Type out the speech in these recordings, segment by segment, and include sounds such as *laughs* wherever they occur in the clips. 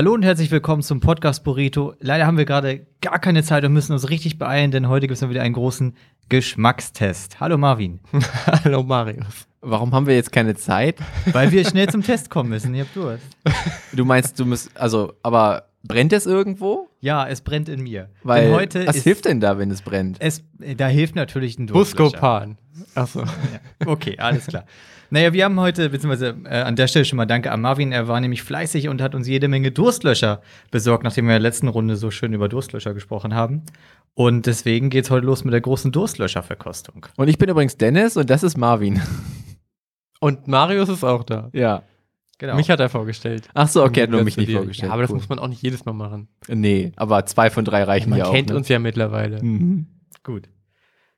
Hallo und herzlich willkommen zum Podcast Burrito. Leider haben wir gerade gar keine Zeit und müssen uns richtig beeilen, denn heute gibt es wieder einen großen Geschmackstest. Hallo Marvin. *laughs* Hallo Marius. Warum haben wir jetzt keine Zeit? Weil wir schnell zum Test kommen müssen. Ihr habt Durst. *laughs* Du meinst, du musst, also, aber brennt es irgendwo? Ja, es brennt in mir. Weil, denn heute was ist hilft denn da, wenn es brennt? es, da hilft natürlich ein Durstlöscher. Buscopan. Achso. Ja. Okay, alles klar. Naja, wir haben heute, beziehungsweise äh, an der Stelle schon mal danke an Marvin. Er war nämlich fleißig und hat uns jede Menge Durstlöscher besorgt, nachdem wir in der letzten Runde so schön über Durstlöscher gesprochen haben. Und deswegen geht's heute los mit der großen Durstlöscherverkostung. Und ich bin übrigens Dennis und das ist Marvin. *laughs* Und Marius ist auch da. ja. Genau. Mich hat er vorgestellt. Ach so, okay, hat nur mich nicht dir. vorgestellt. Ja, aber das Cool. muss man auch nicht jedes Mal machen. Nee, aber zwei von drei reichen Man ja auch. kennt ne? uns ja mittlerweile. Mhm. Gut.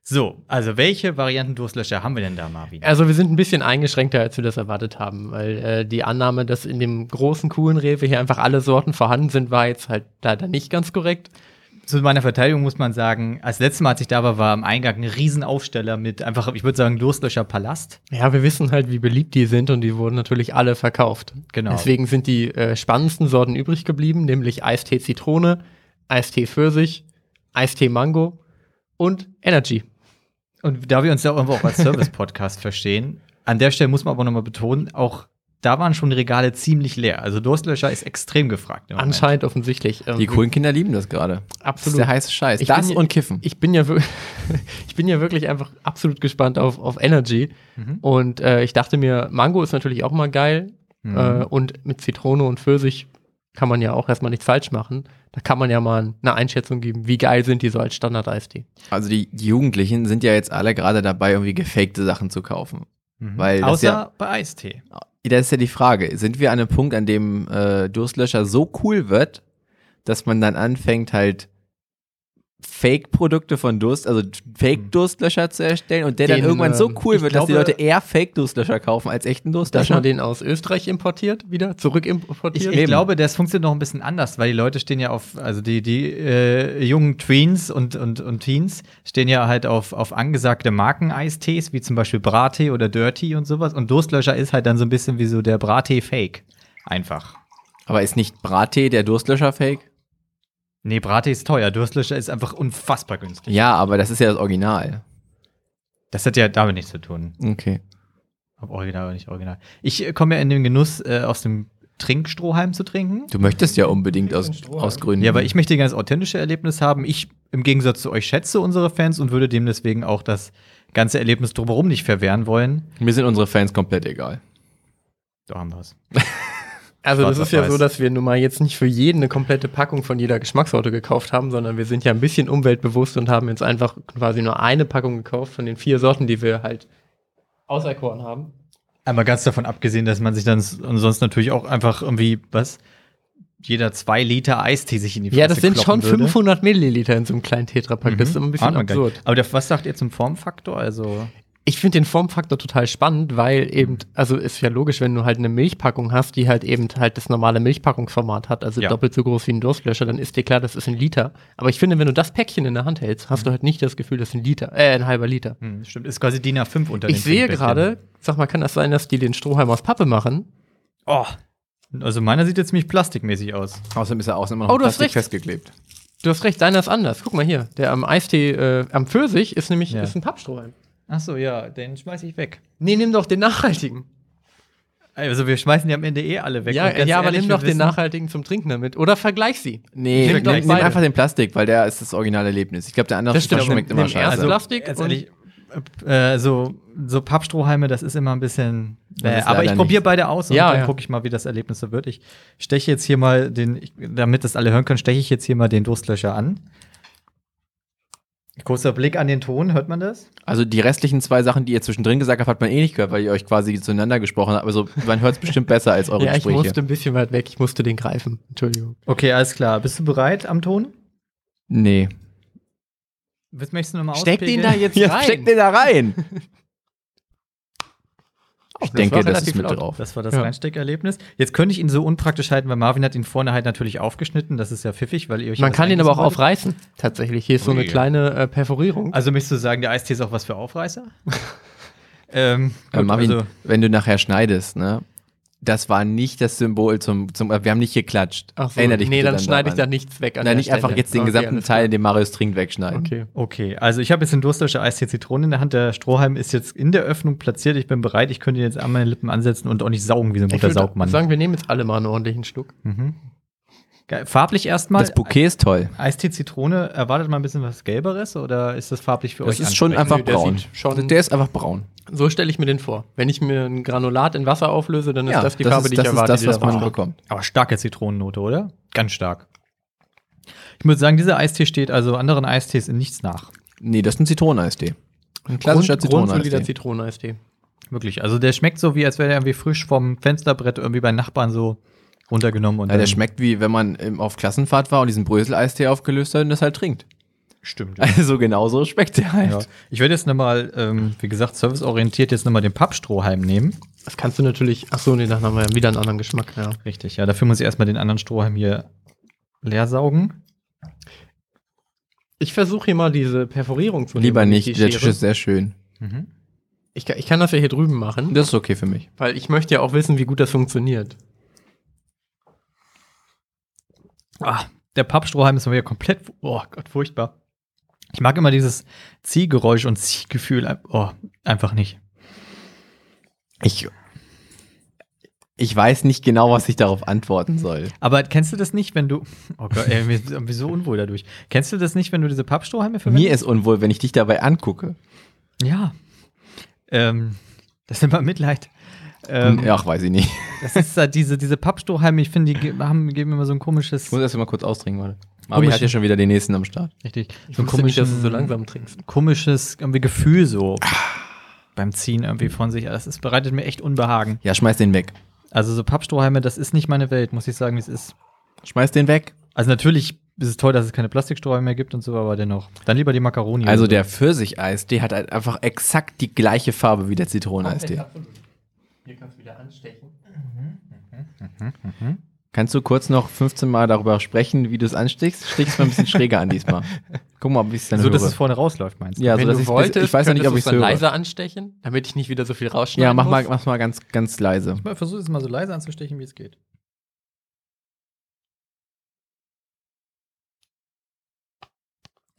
So, also welche Varianten Durstlöscher haben wir denn da, Marvin? Also wir sind ein bisschen eingeschränkter, als wir das erwartet haben, weil äh, die Annahme, dass in dem großen coolen Rewe hier einfach alle Sorten vorhanden sind, war jetzt halt leider nicht ganz korrekt. Zu meiner Verteidigung muss man sagen, als letztes Mal, als ich da war, war am Eingang ein Riesenaufsteller mit einfach, ich würde sagen, Durstlöscher Palast. Ja, wir wissen halt, wie beliebt die sind und die wurden natürlich alle verkauft. Genau. Deswegen sind die äh, spannendsten Sorten übrig geblieben, nämlich Eistee Zitrone, Eistee Pfirsich, Eistee Mango und Energy. Und da wir uns ja irgendwo auch als Service-Podcast verstehen, an der Stelle muss man aber nochmal betonen, auch da waren schon die Regale ziemlich leer. Also Durstlöscher ist extrem gefragt. im Moment. Anscheinend offensichtlich. ähm, Die coolen Kinder lieben das gerade. Das ist Absolut. der heiße Scheiß. Ich das bin ja- und Kiffen. Ich bin ja, *laughs* ich bin ja wirklich einfach absolut gespannt auf, auf Energy. Und äh, ich dachte mir, Mango ist natürlich auch mal geil. Mhm. Äh, und mit Zitrone und Pfirsich kann man ja auch erstmal nichts falsch machen. Da kann man ja mal eine Einschätzung geben, wie geil sind die so als Standard-Eistee. Also die, Jugendlichen sind ja jetzt alle gerade dabei, irgendwie gefakte Sachen zu kaufen. Mhm. Weil Außer ja- bei Eistee. Das ist ja die Frage. Sind wir an einem Punkt, an dem äh, Durstlöscher so cool wird, dass man dann anfängt, halt Fake-Produkte von Durst, also Fake-Durstlöscher zu erstellen und der dann Den, irgendwann so ähm, cool ich wird, dass die glaube- Leute eher Fake-Durstlöscher kaufen als echten Dass Durstlöscher? man den aus Österreich importiert, wieder Ich, zurückimportiert. ich glaube, das funktioniert noch ein bisschen anders, weil die Leute stehen ja auf, also die, die äh, jungen Tweens und, und, und Teens stehen ja halt auf, auf angesagte Marken-Eistees, wie zum Beispiel Brattee oder Dirty und sowas. Und Durstlöscher ist halt dann so ein bisschen wie so der Brattee-Fake. Einfach. Aber ist nicht Brattee der Durstlöscher-Fake? Nee, Brattee ist teuer. Durstlöscher ist einfach unfassbar günstig. Ja, aber das ist ja das Original. Das hat ja damit nichts zu tun. Okay. Ob original oder nicht original. Ich äh, komme ja in den Genuss, äh, aus dem Trinkstrohhalm zu trinken. Du möchtest ja unbedingt aus, aus Gründen. Ja, aber ich möchte ein ganz authentische Erlebnis haben. Ich im Gegensatz zu euch schätze unsere Fans und würde dem deswegen auch das ganze Erlebnis drumherum nicht verwehren wollen. Mir sind unsere Fans komplett egal. Da haben wir es. *laughs* Also das ist ja so, dass wir nun mal jetzt nicht für jeden eine komplette Packung von jeder Geschmackssorte gekauft haben, sondern wir sind ja ein bisschen umweltbewusst und haben jetzt einfach quasi nur eine Packung gekauft von den vier Sorten, die wir halt auserkoren haben. Einmal ganz davon abgesehen, dass man sich dann sonst natürlich auch einfach irgendwie, was? Jeder zwei Liter Eistee sich in die Fresse Ja, das sind schon würde. 500 Milliliter in so einem kleinen Tetrapack. Das ist immer ein bisschen absurd. Aber der, was sagt ihr zum Formfaktor? Also, Ich finde den Formfaktor total spannend, weil eben, also ist ja logisch, wenn du halt eine Milchpackung hast, die halt eben halt das normale Milchpackungsformat hat, also Ja. doppelt so groß wie ein Durstlöscher, dann ist dir klar, das ist ein Liter. Aber ich finde, wenn du das Päckchen in der Hand hältst, hast du halt nicht das Gefühl, das ist ein Liter, äh, ein halber Liter. hm, stimmt, ist quasi DIN A5 unter Ich sehe gerade, sag mal, kann das sein, dass die den Strohhalm aus Pappe machen? Oh. Also meiner sieht jetzt ziemlich plastikmäßig aus. Außerdem ist er außen immer noch Oh, mit du hast Plastik recht. festgeklebt. Du hast recht, deiner ist anders. Guck mal hier, der am Eistee, äh, am Pfirsich ist nämlich Ja. ist ein Pappstrohhalm. Ach so, ja, den schmeiß ich weg. Nee, nimm doch den nachhaltigen. Also wir schmeißen die am Ende eh alle weg. Ja, ja aber ehrlich, nimm doch den nachhaltigen zum Trinken damit. Oder vergleich sie. Nee, Nimm nimm, einfach den Plastik, weil der ist das originale Erlebnis. Ich glaube, der andere Das stimmt, schmeckt nimm- immer nimm scheiße. erst Plastik ganz und- ehrlich, äh, so, so Pappstrohhalme, das ist immer ein bisschen. Äh, aber ich probiere beide aus und Ja, dann ja. gucke ich mal, wie das Erlebnis so wird. Ich steche jetzt hier mal den, ich, damit das alle hören können, steche ich jetzt hier mal den Durstlöscher an. Kurzer Blick an den Ton, hört man das? Also die restlichen zwei Sachen, die ihr zwischendrin gesagt habt, hat man eh nicht gehört, weil ihr euch quasi zueinander gesprochen habt. Also man hört es bestimmt besser als eure *laughs* Ja, ich Gespräche. musste ein bisschen weit weg. Ich musste den greifen. Entschuldigung. Okay, alles klar. Bist du bereit am Ton? Nee. Was möchtest du nochmal Steck den da jetzt Ja, rein. steck den da rein. *laughs* Ich das denke, war das relativ ist mit laut. drauf. Das war das Ja. Reinsteckerlebnis. Jetzt könnte ich ihn so unpraktisch halten, weil Marvin hat ihn vorne halt natürlich aufgeschnitten. Das ist ja pfiffig, weil ihr euch Man kann ihn aber auch wolltet. aufreißen. Tatsächlich. Hier ist so eine Ui. kleine äh, Perforierung. Also möchtest du sagen, der Eistee ist auch was für Aufreißer? *laughs* Ähm, Äh, gut, Marvin, also, wenn du nachher schneidest, ne? Das war nicht das Symbol zum, zum wir haben nicht geklatscht. Ach so, Erinner dich nee, bitte dann schneide ich da nichts weg. An Nein, nicht einfach Stelle. jetzt den Okay, gesamten Teil, den Marius trinkt, wegschneiden. Okay. okay, also ich habe jetzt den Durstlöscher Eistee Zitrone in der Hand. Der Strohhalm ist jetzt in der Öffnung platziert. Ich bin bereit. Ich könnte ihn jetzt an meine Lippen ansetzen und auch nicht saugen wie so ein Ich guter würde Saugmann. sagen, wir nehmen jetzt alle mal einen ordentlichen Schluck. Mhm. Geil. Farblich erstmal. Das Bouquet ist toll. Eistee Zitrone, erwartet mal ein bisschen was Gelberes oder ist das farblich für Das euch ist schon einfach der braun. sieht schon- der ist einfach braun. So stelle ich mir den vor. Wenn ich mir ein Granulat in Wasser auflöse, dann ist das die Farbe, ist, die das ich erwarte. ist die das, was man bekommt. Aber starke Zitronennote, oder? Ganz stark. Ich würde sagen, dieser Eistee steht also anderen Eistees in nichts nach. Nee, das ist ein Zitroneneistee. Ein klassischer Grund, grundsolider Zitroneneistee. Zitroneneistee. Wirklich. Also der schmeckt so, wie als wäre der irgendwie frisch vom Fensterbrett irgendwie bei Nachbarn so runtergenommen. Und Ja, der schmeckt wie, wenn man ähm, auf Klassenfahrt war und diesen Brösel-Eistee aufgelöst hat und das halt trinkt. Stimmt. *laughs* Ja. Also genauso schmeckt der halt. Ja. Ich werde jetzt nochmal, ähm, wie gesagt, serviceorientiert jetzt nochmal den Pappstrohhalm nehmen. Das kannst du natürlich. Ach so, nee, dann haben wir ja wieder einen anderen Geschmack. Ja. Richtig, ja. Dafür muss ich erstmal den anderen Strohhalm hier leer saugen. Ich versuche hier mal diese Perforierung zu nehmen. Lieber nicht, der. Tisch ist sehr schön. Mhm. Ich, kann- ich kann das ja hier drüben machen, Das ist okay für mich. weil ich möchte ja auch wissen, wie gut das funktioniert. Ah, der Pappstrohhalm ist mal wieder komplett, oh Gott, furchtbar. Ich mag immer dieses Ziehgeräusch und Ziehgefühl, oh, einfach nicht. Ich, ich weiß nicht genau, was ich darauf antworten soll. Aber kennst du das nicht, wenn du, oh Gott, ey, mir ist irgendwie so unwohl dadurch. Kennst du das nicht, wenn du diese Pappstrohhalme verwendest? Mir ist unwohl, wenn ich dich dabei angucke. Ja. Ähm, das ist immer Mitleid. Ähm, ja, ach, weiß ich nicht. Das ist halt diese, diese Pappstrohhalme, ich finde, die ge- haben, geben immer so ein komisches. Ich muss erst mal kurz austrinken, warte. Marvin hat ja schon wieder den nächsten am Start. Richtig. Ich so ein nicht, dass du so langsam trinkst. komisches irgendwie Gefühl so beim Ziehen irgendwie von sich. Das ist, bereitet mir echt Unbehagen. Ja, schmeiß den weg. Also so Pappstrohhalme, das ist nicht meine Welt, muss ich sagen, wie es ist. Schmeiß den weg. Also natürlich ist es toll, dass es keine Plastikstrohhalme mehr gibt und so, aber dennoch. Dann lieber die Macaroni. Also der Pfirsicheistee hat halt einfach exakt die gleiche Farbe wie der Zitroneneistee. Hier kannst du wieder anstechen. Kannst du kurz noch 15 Mal darüber sprechen, wie du es anstichst? Stichst mal ein bisschen schräger an diesmal. *laughs* Guck mal, wie es so. dann So, dass höre. es vorne rausläuft, meinst du? Ja, Wenn so dass du ich's- wolltest, ich weiß noch nicht, ob ich es höre. leiser anstechen, damit ich nicht wieder so viel rausschneiden Ja, mach mal, mach mal ganz, ganz leise. Ich versuche es mal so leise anzustechen, wie es geht.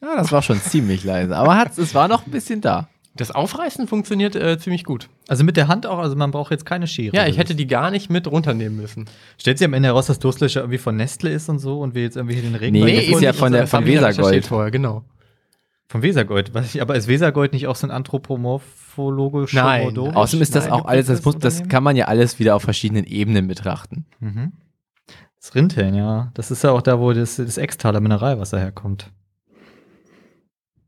Ja, das war schon ziemlich leise. Aber hat's, es war noch ein bisschen da. Das Aufreißen funktioniert äh, ziemlich gut. Also mit der Hand auch, also man braucht jetzt keine Schere. Ja, ich hätte die gar nicht mit runternehmen müssen. Stellt sich am Ende heraus, dass Durstlöscher irgendwie von Nestle ist und so und wir jetzt irgendwie hier den Regen. Nee, das ist ja von der- von Wesergold. Vorher, genau. Von Wesergold. Was ich, aber ist Wesergold nicht auch so ein anthropomorphologischer Nein. Außerdem ist das Nein, auch alles, das, muss, das kann man ja alles wieder auf verschiedenen Ebenen betrachten. Mhm. Das Rinteln, ja. Das ist ja auch da, wo das, das Extaler Mineralwasser herkommt.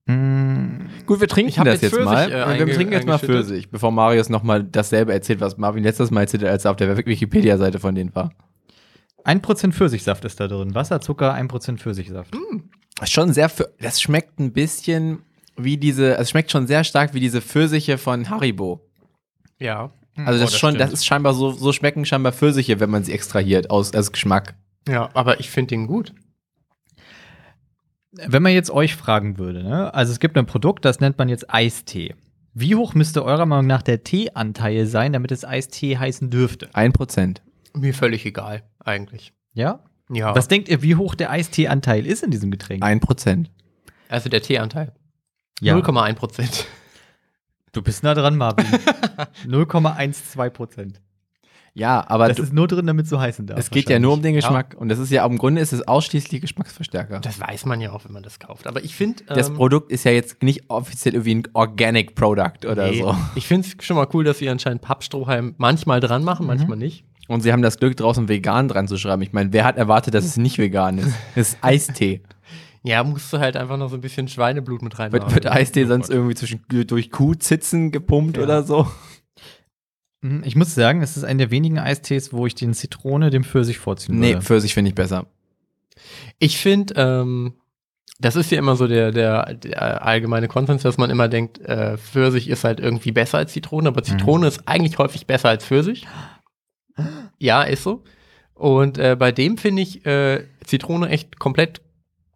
Gut, wir trinken das jetzt jetzt mal. Pfirsich, äh, wir trinken jetzt mal. Pfirsich, bevor Marius nochmal dasselbe erzählt, was Marvin letztes Mal erzählt hat, als er auf der Wikipedia-Seite von denen war. 1% Pfirsichsaft ist da drin. Wasser, Zucker, 1% Pfirsichsaft. Schon sehr, das schmeckt ein bisschen wie diese, also es schmeckt schon sehr stark wie diese Pfirsiche von Haribo. Ja. Also das, Oh, ist schon, stimmt. das ist scheinbar so, so schmecken scheinbar Pfirsiche, wenn man sie extrahiert aus, als Geschmack. Ja, aber ich finde den gut. Wenn man jetzt euch fragen würde, ne? also es gibt ein Produkt, das nennt man jetzt Eistee. Wie hoch müsste eurer Meinung nach der Teeanteil sein, damit es Eistee heißen dürfte? Ein Prozent. Mir völlig egal, eigentlich. Ja? Ja. Was denkt ihr, wie hoch der Eisteeanteil ist in diesem Getränk? Ein Prozent. also der Teeanteil. Ja. 0,1 Prozent. Du bist nah dran, Marvin. *laughs* 0,12 Prozent. Ja, aber Das du, ist nur drin, damit es so heißen darf. es geht ja nur um den Ja. Geschmack. Und das ist ja, im Grunde ist es ausschließlich Geschmacksverstärker. Das weiß man ja auch, wenn man das kauft. Aber ich finde. Das Produkt ist ja jetzt nicht offiziell irgendwie ein Organic Product oder nee. so. Ich finde es schon mal cool, dass sie anscheinend Pappstrohhalm manchmal dran machen, manchmal nicht. Und sie haben das Glück, draußen vegan dran zu schreiben. Ich meine, wer hat erwartet, dass es nicht vegan ist? Es ist Eistee. *laughs* Ja, musst du halt einfach noch so ein bisschen Schweineblut mit rein. Wird, wird Eistee sonst irgendwie zwischen, durch Kuhzitzen gepumpt Ja. oder so? Mhm, Ich muss sagen, es ist einer der wenigen Eistees, wo ich den Zitrone dem Pfirsich vorziehen Nee, würde. Pfirsich finde ich besser. Ich finde, ähm, das ist ja immer so der, der, der allgemeine Konsens, dass man immer denkt, äh, Pfirsich ist halt irgendwie besser als Zitrone, aber Zitrone ist eigentlich häufig besser als Pfirsich. Ja, ist so. Und äh, bei dem finde ich äh, Zitrone echt komplett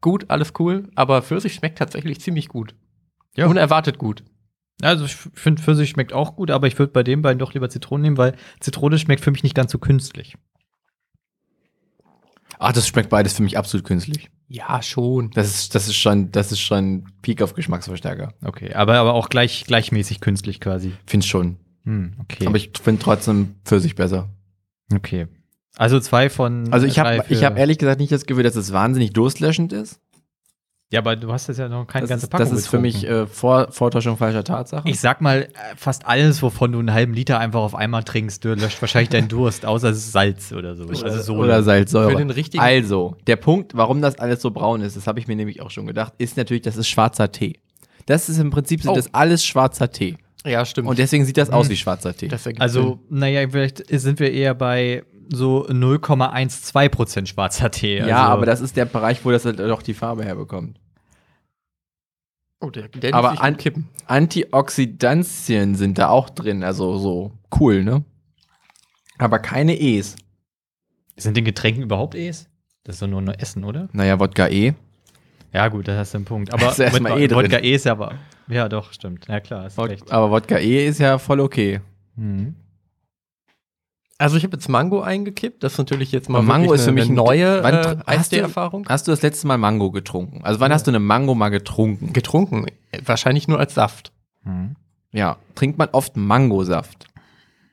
gut, alles cool, aber Pfirsich schmeckt tatsächlich ziemlich gut. Ja. Unerwartet gut. Also ich finde Pfirsich schmeckt auch gut, aber ich würde bei den beiden doch lieber Zitrone nehmen, weil Zitrone schmeckt für mich nicht ganz so künstlich. Ach, das schmeckt beides für mich absolut künstlich. Ja, schon. Das ist, das ist schon, das ist schon Peak auf Geschmacksverstärker. Okay, aber, aber auch gleich, gleichmäßig künstlich quasi. Find's schon. Hm, okay. Aber ich finde trotzdem Pfirsich besser. okay. Also zwei von. Also ich habe ich hab ehrlich gesagt nicht das Gefühl, dass es wahnsinnig durstlöschend ist. Ja, aber du hast jetzt ja noch keine Das ganze ist, Packung das ist für mich getrunken. äh, Vor Vortäuschung falscher Tatsachen. Ich sag mal, äh, fast alles, wovon du einen halben Liter einfach auf einmal trinkst, du löscht wahrscheinlich deinen Durst, außer es ist Salz oder so. Also so oder Salzsäure. Für den richtigen- Also, der Punkt, warum das alles so braun ist, das habe ich mir nämlich auch schon gedacht, ist natürlich, das ist schwarzer Tee. Das ist im Prinzip sind Oh. das alles schwarzer Tee. Ja, stimmt. Und deswegen sieht das aus Hm. wie schwarzer Tee. das ergibt Also, Sinn. naja, vielleicht sind wir eher bei so 0,12% schwarzer Tee. ja, also, aber das ist der Bereich, wo das halt auch die Farbe herbekommt. Oh, der, der aber an- kippen. Antioxidantien sind da auch drin, also so cool, ne? Aber keine E's. Sind in Getränken überhaupt E's? Das ist doch nur nur Essen, oder? Naja, Wodka E. Ja, gut, das hast du einen Punkt. Aber ist erstmal eh drin. Wodka E ist ja aber. Ja, doch, stimmt. Ja, klar, ist Wod recht. aber Wodka E ist ja voll okay. Mhm. Also ich habe jetzt Mango eingekippt. Das ist natürlich jetzt mal Mango ist für mich eine ein- neue Wann äh, hast du- Eistee-Erfahrung. Hast du das letzte Mal Mango getrunken? Also wann hast du eine Mango mal getrunken? Getrunken. Wahrscheinlich nur als Saft. Mhm. Ja, trinkt man oft Mangosaft.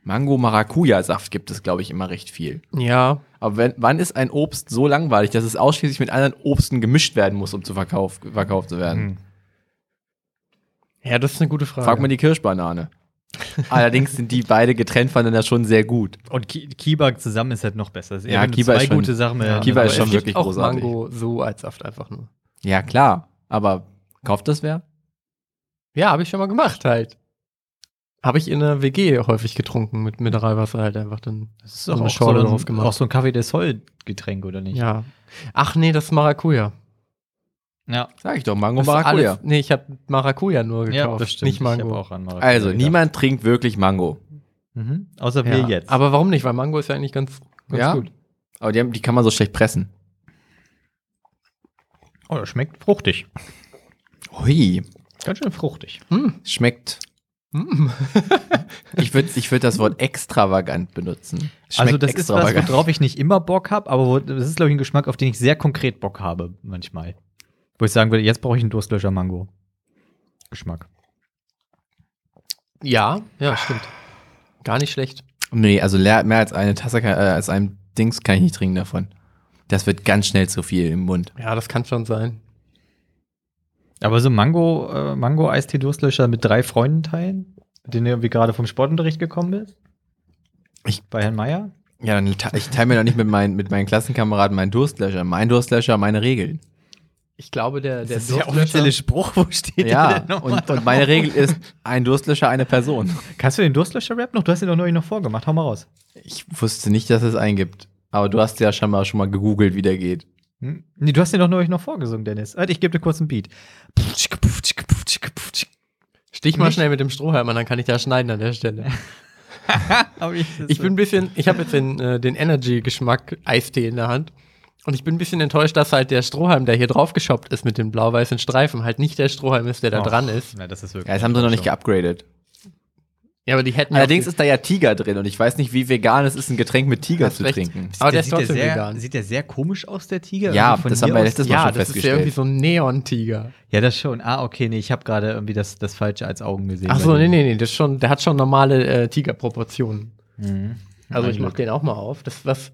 Mango-Maracuja-Saft gibt es, glaube ich, immer recht viel. Ja. Aber wenn, wann ist ein Obst so langweilig, dass es ausschließlich mit anderen Obsten gemischt werden muss, um zu verkauf, verkauft zu werden? Mhm. Ja, das ist eine gute Frage. Frag mal die Kirschbanane. *laughs* Allerdings sind die beide getrennt voneinander schon sehr gut. Und Ki Kiba zusammen ist halt noch besser. Eher, Ja, Kiba zwei ist schon- gute Sachen ja, Kiba ist schon es gibt wirklich auch großartig. Mango so als Saft einfach nur. Ja, klar. Aber kauft das wer? Ja, habe ich schon mal gemacht halt. Habe ich in der WG häufig getrunken mit Mineralwasser halt einfach dann. Das ist so doch eine auch, so drauf ein, gemacht. auch so ein Kaffee des Soll-Getränk, oder nicht? Ja. Ach nee, das ist Maracuja. Ja, Sag ich doch, Das ist Mango-Maracuja. alles- Nee, ich habe Maracuja nur gekauft, ja das stimmt. nicht Mango. Ich hab auch an Maracuja Also, gedacht. niemand trinkt wirklich Mango. Mhm. Außer Ja. wir jetzt. Aber warum nicht? Weil Mango ist ja eigentlich ganz, ganz Ja? gut. Aber die, haben, die kann man so schlecht pressen. oh, das schmeckt fruchtig. Hui. Ganz schön fruchtig. Hm. Schmeckt. Mm. *laughs* Ich würde ich würd das Wort extravagant benutzen. Schmeckt also das ist was, worauf ich nicht immer Bock habe, aber wo, das ist, glaube ich, ein Geschmack, auf den ich sehr konkret Bock habe, manchmal. Wo ich sagen würde, jetzt brauche ich einen Durstlöscher Mango. Geschmack. Ja, ja, stimmt. Gar nicht schlecht. Nee, also mehr als eine Tasse, kann, äh, als ein Dings kann ich nicht trinken davon. Das wird ganz schnell zu viel im Mund. Ja, das kann schon sein. Aber so Mango, äh, Mango-Eistee-Durstlöscher mit drei Freunden teilen, mit denen du irgendwie gerade vom Sportunterricht gekommen bist? Ich- Bei Herrn Meier? Ja, dann te- ich teile mir doch nicht mit, meinen mit meinen Klassenkameraden meinen Durstlöscher. Mein Durstlöscher, meine Regeln. Ich glaube, der, der das ist der offizielle Spruch, wo steht Ja, der und, und meine Regel ist, ein Durstlöscher, eine Person. Kannst du den Durstlöscher-Rap noch? Du hast ihn doch neulich noch vorgemacht. Hau mal raus. Ich wusste nicht, dass es eingibt. Aber du hast ja schon mal, schon mal gegoogelt, wie der geht. Hm? Nee, du hast den doch neulich noch vorgesungen, Dennis. Warte, ich gebe dir kurz einen Beat. Stich mal Nicht? schnell mit dem Strohhalm an, dann kann ich da schneiden an der Stelle. *laughs* Ich bin ein bisschen, ich habe jetzt den, äh, den Energy-Geschmack Eistee in der Hand. Und ich bin ein bisschen enttäuscht, dass halt der Strohhalm, der hier drauf geschoppt ist mit den blau-weißen Streifen, halt nicht der Strohhalm ist, der da Och, dran ist. Ja, das ist wirklich Ja, das haben sie noch nicht geupgradet. Ja, aber die hätten ja Allerdings ist da ja Tiger drin und ich weiß nicht, wie vegan es ist, ein Getränk mit Tiger zu recht. trinken. Aber der ist sieht trotzdem sehr, vegan. Sieht der sehr komisch aus, der Tiger? Ja, von das haben wir letztes Mal ja, schon das ist ja irgendwie festgestellt. so ein Neon-Tiger. Ja, das schon. Ah, okay, nee, ich habe gerade irgendwie das, das Falsche als Augen gesehen. Ach so, nee, nee, nee, das ist schon, der hat schon normale äh, Tigerproportionen. Mhm. Also ich mach den auch mal auf. Das was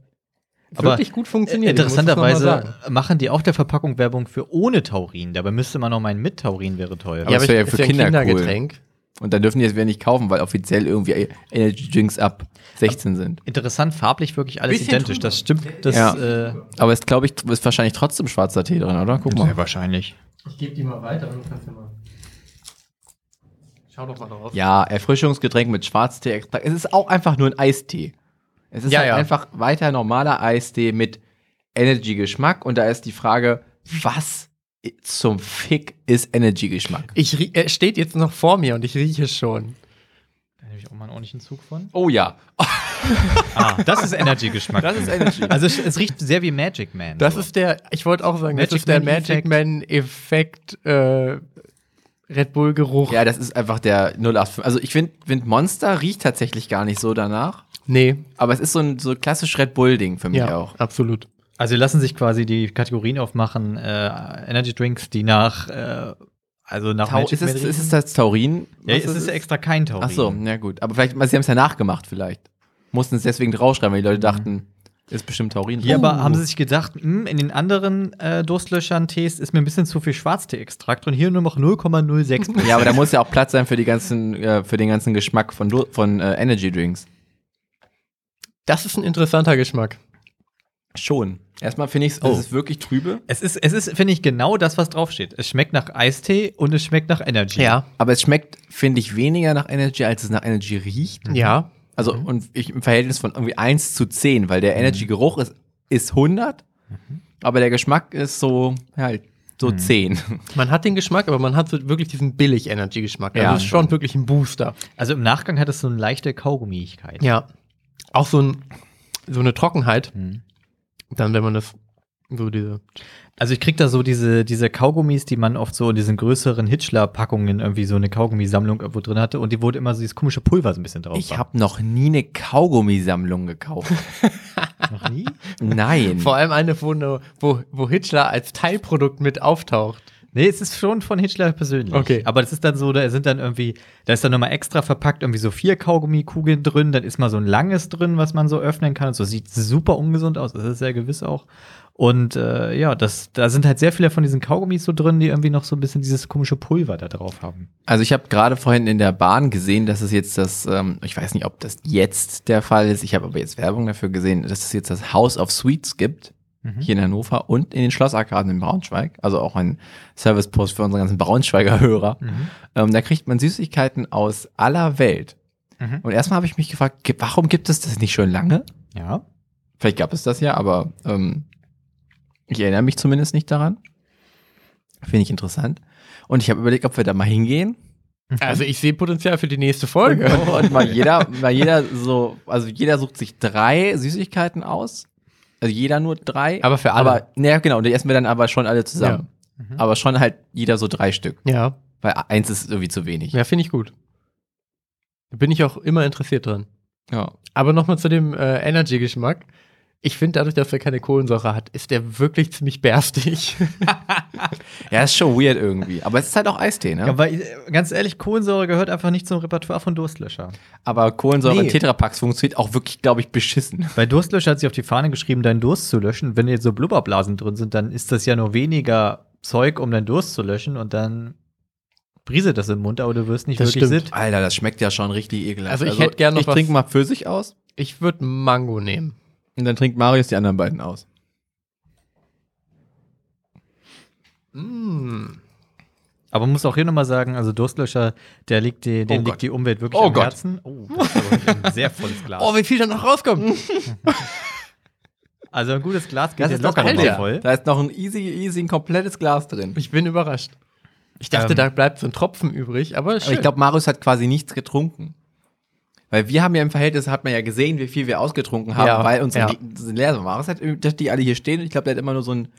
Aber wirklich gut funktioniert. das Interessanterweise machen die auf der Verpackung Werbung für ohne Taurin. Dabei müsste man noch meinen mit Taurin wäre teuer. Aber Ja, das aber wär ja ist für ja ein Kinder cool. Kindergetränk. Und dann dürfen die es wieder nicht kaufen, weil offiziell irgendwie Energy Drinks ab 16 sind. Interessant, farblich wirklich alles Bisschen identisch. Das stimmt. Das, Ja. äh, Aber es glaube ich, ist wahrscheinlich trotzdem schwarzer Tee drin, oder? Guck mal. wahrscheinlich. Ich gebe die mal weiter und du kannst ja mal. Schau doch mal drauf. Ja, Erfrischungsgetränk mit Schwarztee-Extrakt. Es ist auch einfach nur ein Eistee. Es ist Ja, halt ja. einfach weiter normaler Eistee mit Energy-Geschmack. Und da ist die Frage, was zum Fick ist Energy-Geschmack? Ich rie- er steht jetzt noch vor mir und ich rieche schon. Da nehme ich auch mal einen ordentlichen Zug von. Oh ja. *laughs* Ah, das ist Energy-Geschmack. Das ist Energy. Also es, es riecht sehr wie Magic Man. Das so. ist der, ich wollte auch sagen, das Magic ist der Man Magic Effekt. Man Effekt äh, Red Bull-Geruch. Ja, das ist einfach der 085. Also ich finde, find Monster riecht tatsächlich gar nicht so danach. Nee, Aber es ist so ein so klassisch Red Bull-Ding für mich ja, auch. absolut. Also lassen sich quasi die Kategorien aufmachen, äh, Energy Drinks, die nach, äh, also nach Tau Magic ist, es, ist es das Taurin? Ja, es ist es? extra kein Taurin. Ach so, ja gut. Aber vielleicht, sie haben es ja nachgemacht vielleicht. Mussten es deswegen draufschreiben, weil die Leute dachten, ist bestimmt Taurin. Hier aber haben sie sich gedacht, hm, in den anderen äh, Durstlöschern Tees ist mir ein bisschen zu viel Schwarztee-Extrakt und hier nur noch 0,06. *laughs* Ja, aber da muss ja auch Platz sein für, die ganzen, äh, für den ganzen Geschmack von, von äh, Energy Drinks. Das ist ein interessanter Geschmack. Schon. Erstmal finde ich, Oh. es ist wirklich trübe. es ist, es ist finde ich, genau das, was draufsteht. Es schmeckt nach Eistee und es schmeckt nach Energy. Ja. Aber es schmeckt, finde ich, weniger nach Energy, als es nach Energy riecht. Ja. Also und ich, im Verhältnis von irgendwie 1 zu 10, weil der Energy-Geruch ist, ist 100, aber der Geschmack ist so, ja, halt, so 10. Man hat den Geschmack, aber man hat so wirklich diesen Billig-Energy-Geschmack. Also Ja. ist schon wirklich ein Booster. Also im Nachgang hat es so eine leichte Kaugummiigkeit. Ja. Auch so, ein, so eine Trockenheit. Mhm. Dann, wenn man das so diese. Also ich krieg da so diese, diese Kaugummis, die man oft so in diesen größeren Hitchler-Packungen irgendwie so eine Kaugummisammlung irgendwo drin hatte und die wurde immer so dieses komische Pulver so ein bisschen drauf. Ich habe noch nie eine Kaugummisammlung gekauft. *laughs* noch nie. Nein. Vor allem eine, wo, ne- wo, wo Hitchler als Teilprodukt mit auftaucht. Nee, es ist schon von Hitchler persönlich. Okay. Aber das ist dann so, da sind dann irgendwie, da ist dann nochmal extra verpackt, irgendwie so vier Kaugummikugeln drin, dann ist mal so ein langes drin, was man so öffnen kann. Und so sieht super ungesund aus, das ist sehr gewiss auch. Und äh, ja, das, da sind halt sehr viele von diesen Kaugummis so drin, die irgendwie noch so ein bisschen dieses komische Pulver da drauf haben. Also ich habe gerade vorhin in der Bahn gesehen, dass es jetzt das, ähm, ich weiß nicht, ob das jetzt der Fall ist, ich habe aber jetzt Werbung dafür gesehen, dass es jetzt das House of Sweets gibt, hier in Hannover und in den Schlossarkaden in Braunschweig, also auch ein Servicepost für unsere ganzen Braunschweiger Hörer. Ähm, da kriegt man Süßigkeiten aus aller Welt. Mhm. Und erstmal habe ich mich gefragt, ge- warum gibt es das nicht schon lange? Ja. Vielleicht gab es das ja, aber ähm, ich erinnere mich zumindest nicht daran. Finde ich interessant. Und ich habe überlegt, ob wir da mal hingehen Also ich sehe Potenzial für die nächste Folge. und, und mal jeder, mal jeder so, also jeder sucht sich drei Süßigkeiten aus. Also jeder nur drei. Aber für alle. Aber, naja, genau, und die essen wir dann aber schon alle zusammen. Aber schon halt jeder so drei Stück. Ja, Weil eins ist irgendwie zu wenig. ja finde ich gut. Bin ich auch immer interessiert dran. Ja. Aber nochmal zu dem äh, Energy-Geschmack. Ich finde, dadurch, dass er keine Kohlensäure hat, ist der wirklich ziemlich berstig. *laughs* Ja, ist schon weird irgendwie. Aber es ist halt auch Eistee, ne? Ja, weil, äh, ganz ehrlich, Kohlensäure gehört einfach nicht zum Repertoire von Durstlöscher. Aber Kohlensäure in Nee. Tetrapacks funktioniert auch wirklich, glaube ich, beschissen. Bei Durstlöscher hat sich auf die Fahne geschrieben, deinen Durst zu löschen. Wenn jetzt so Blubberblasen drin sind, dann ist das ja nur weniger Zeug, um deinen Durst zu löschen und dann brieselt das im Mund, aber du wirst nicht Das wirklich stimmt. sitt. Alter, das schmeckt ja schon richtig ekelhaft. Also ich hätte gern noch Ich trinke mal Pfirsich aus Ich würde Mango nehmen. Und dann trinkt Marius die anderen beiden aus. Mm. Aber man muss auch hier nochmal sagen, also Durstlöscher, der liegt die, den Oh liegt die Umwelt wirklich Oh am Gott. Herzen. Oh, das ist aber ein sehr volles Glas. Oh, wie viel da noch rauskommt. also ein gutes Glas geht Das ist doch locker ja. voll. Da ist noch ein easy, easy, ein komplettes Glas drin. ich bin überrascht. Ich dachte, Ähm. da bleibt so ein Tropfen übrig, aber, Aber ich glaube, Marius hat quasi nichts getrunken. Weil wir haben ja im Verhältnis, hat man ja gesehen, wie viel wir ausgetrunken haben, Ja, weil unsere ja. Leer. sind. Marius hat, dass die alle hier stehen und ich glaube, der hat immer nur so ein,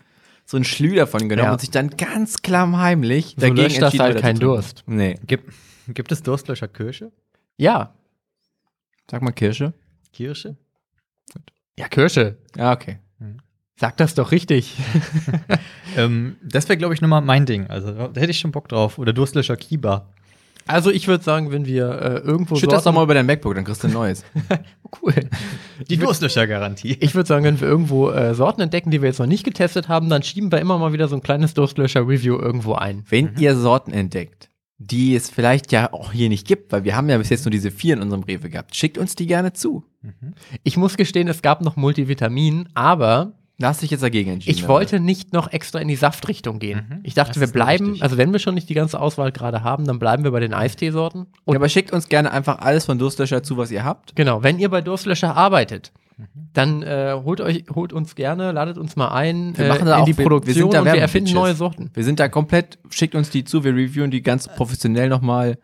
so ein Schlü davon genommen Ja. und sich dann ganz klammheimlich so dagegen löscht das halt keinen. Durst. Nee. Gibt, gibt es Durstlöscher Kirsche? Ja. Sag mal Kirsche. Kirsche? Ja, Kirsche. Ja, okay. Sag das doch richtig. *laughs* Ähm, das wäre, glaube ich, nochmal mein Ding. Also da hätte ich schon Bock drauf. Oder Durstlöscher Kiba. Also ich würde sagen, wenn wir äh, irgendwo Schütt das doch mal über dein MacBook, dann kriegst du ein neues. *laughs* cool. Die Durstlöscher-Garantie. Ich würde sagen, wenn wir irgendwo äh, Sorten entdecken, die wir jetzt noch nicht getestet haben, dann schieben wir immer mal wieder so ein kleines Durstlöscher-Review irgendwo ein. Wenn ihr Sorten entdeckt, die es vielleicht ja auch hier nicht gibt, weil wir haben ja bis jetzt nur diese vier in unserem Rewe gehabt, schickt uns die gerne zu. Ich muss gestehen, es gab noch Multivitamin, aber Da hast du dich jetzt dagegen entschieden. ich wollte nicht noch extra in die Saftrichtung gehen. Mhm. Ich dachte, Das wir bleiben, richtig. also wenn wir schon nicht die ganze Auswahl gerade haben, dann bleiben wir bei den Eisteesorten. Und ja, aber schickt uns gerne einfach alles von Durstlöscher zu, was ihr habt. genau, wenn ihr bei Durstlöscher arbeitet, dann äh, holt euch, holt uns gerne, ladet uns mal ein Wir äh, machen da in auch- die wir- wir Produktion sind da und wir erfinden neue Sorten. Wir sind da komplett, schickt uns die zu, wir reviewen die ganz professionell nochmal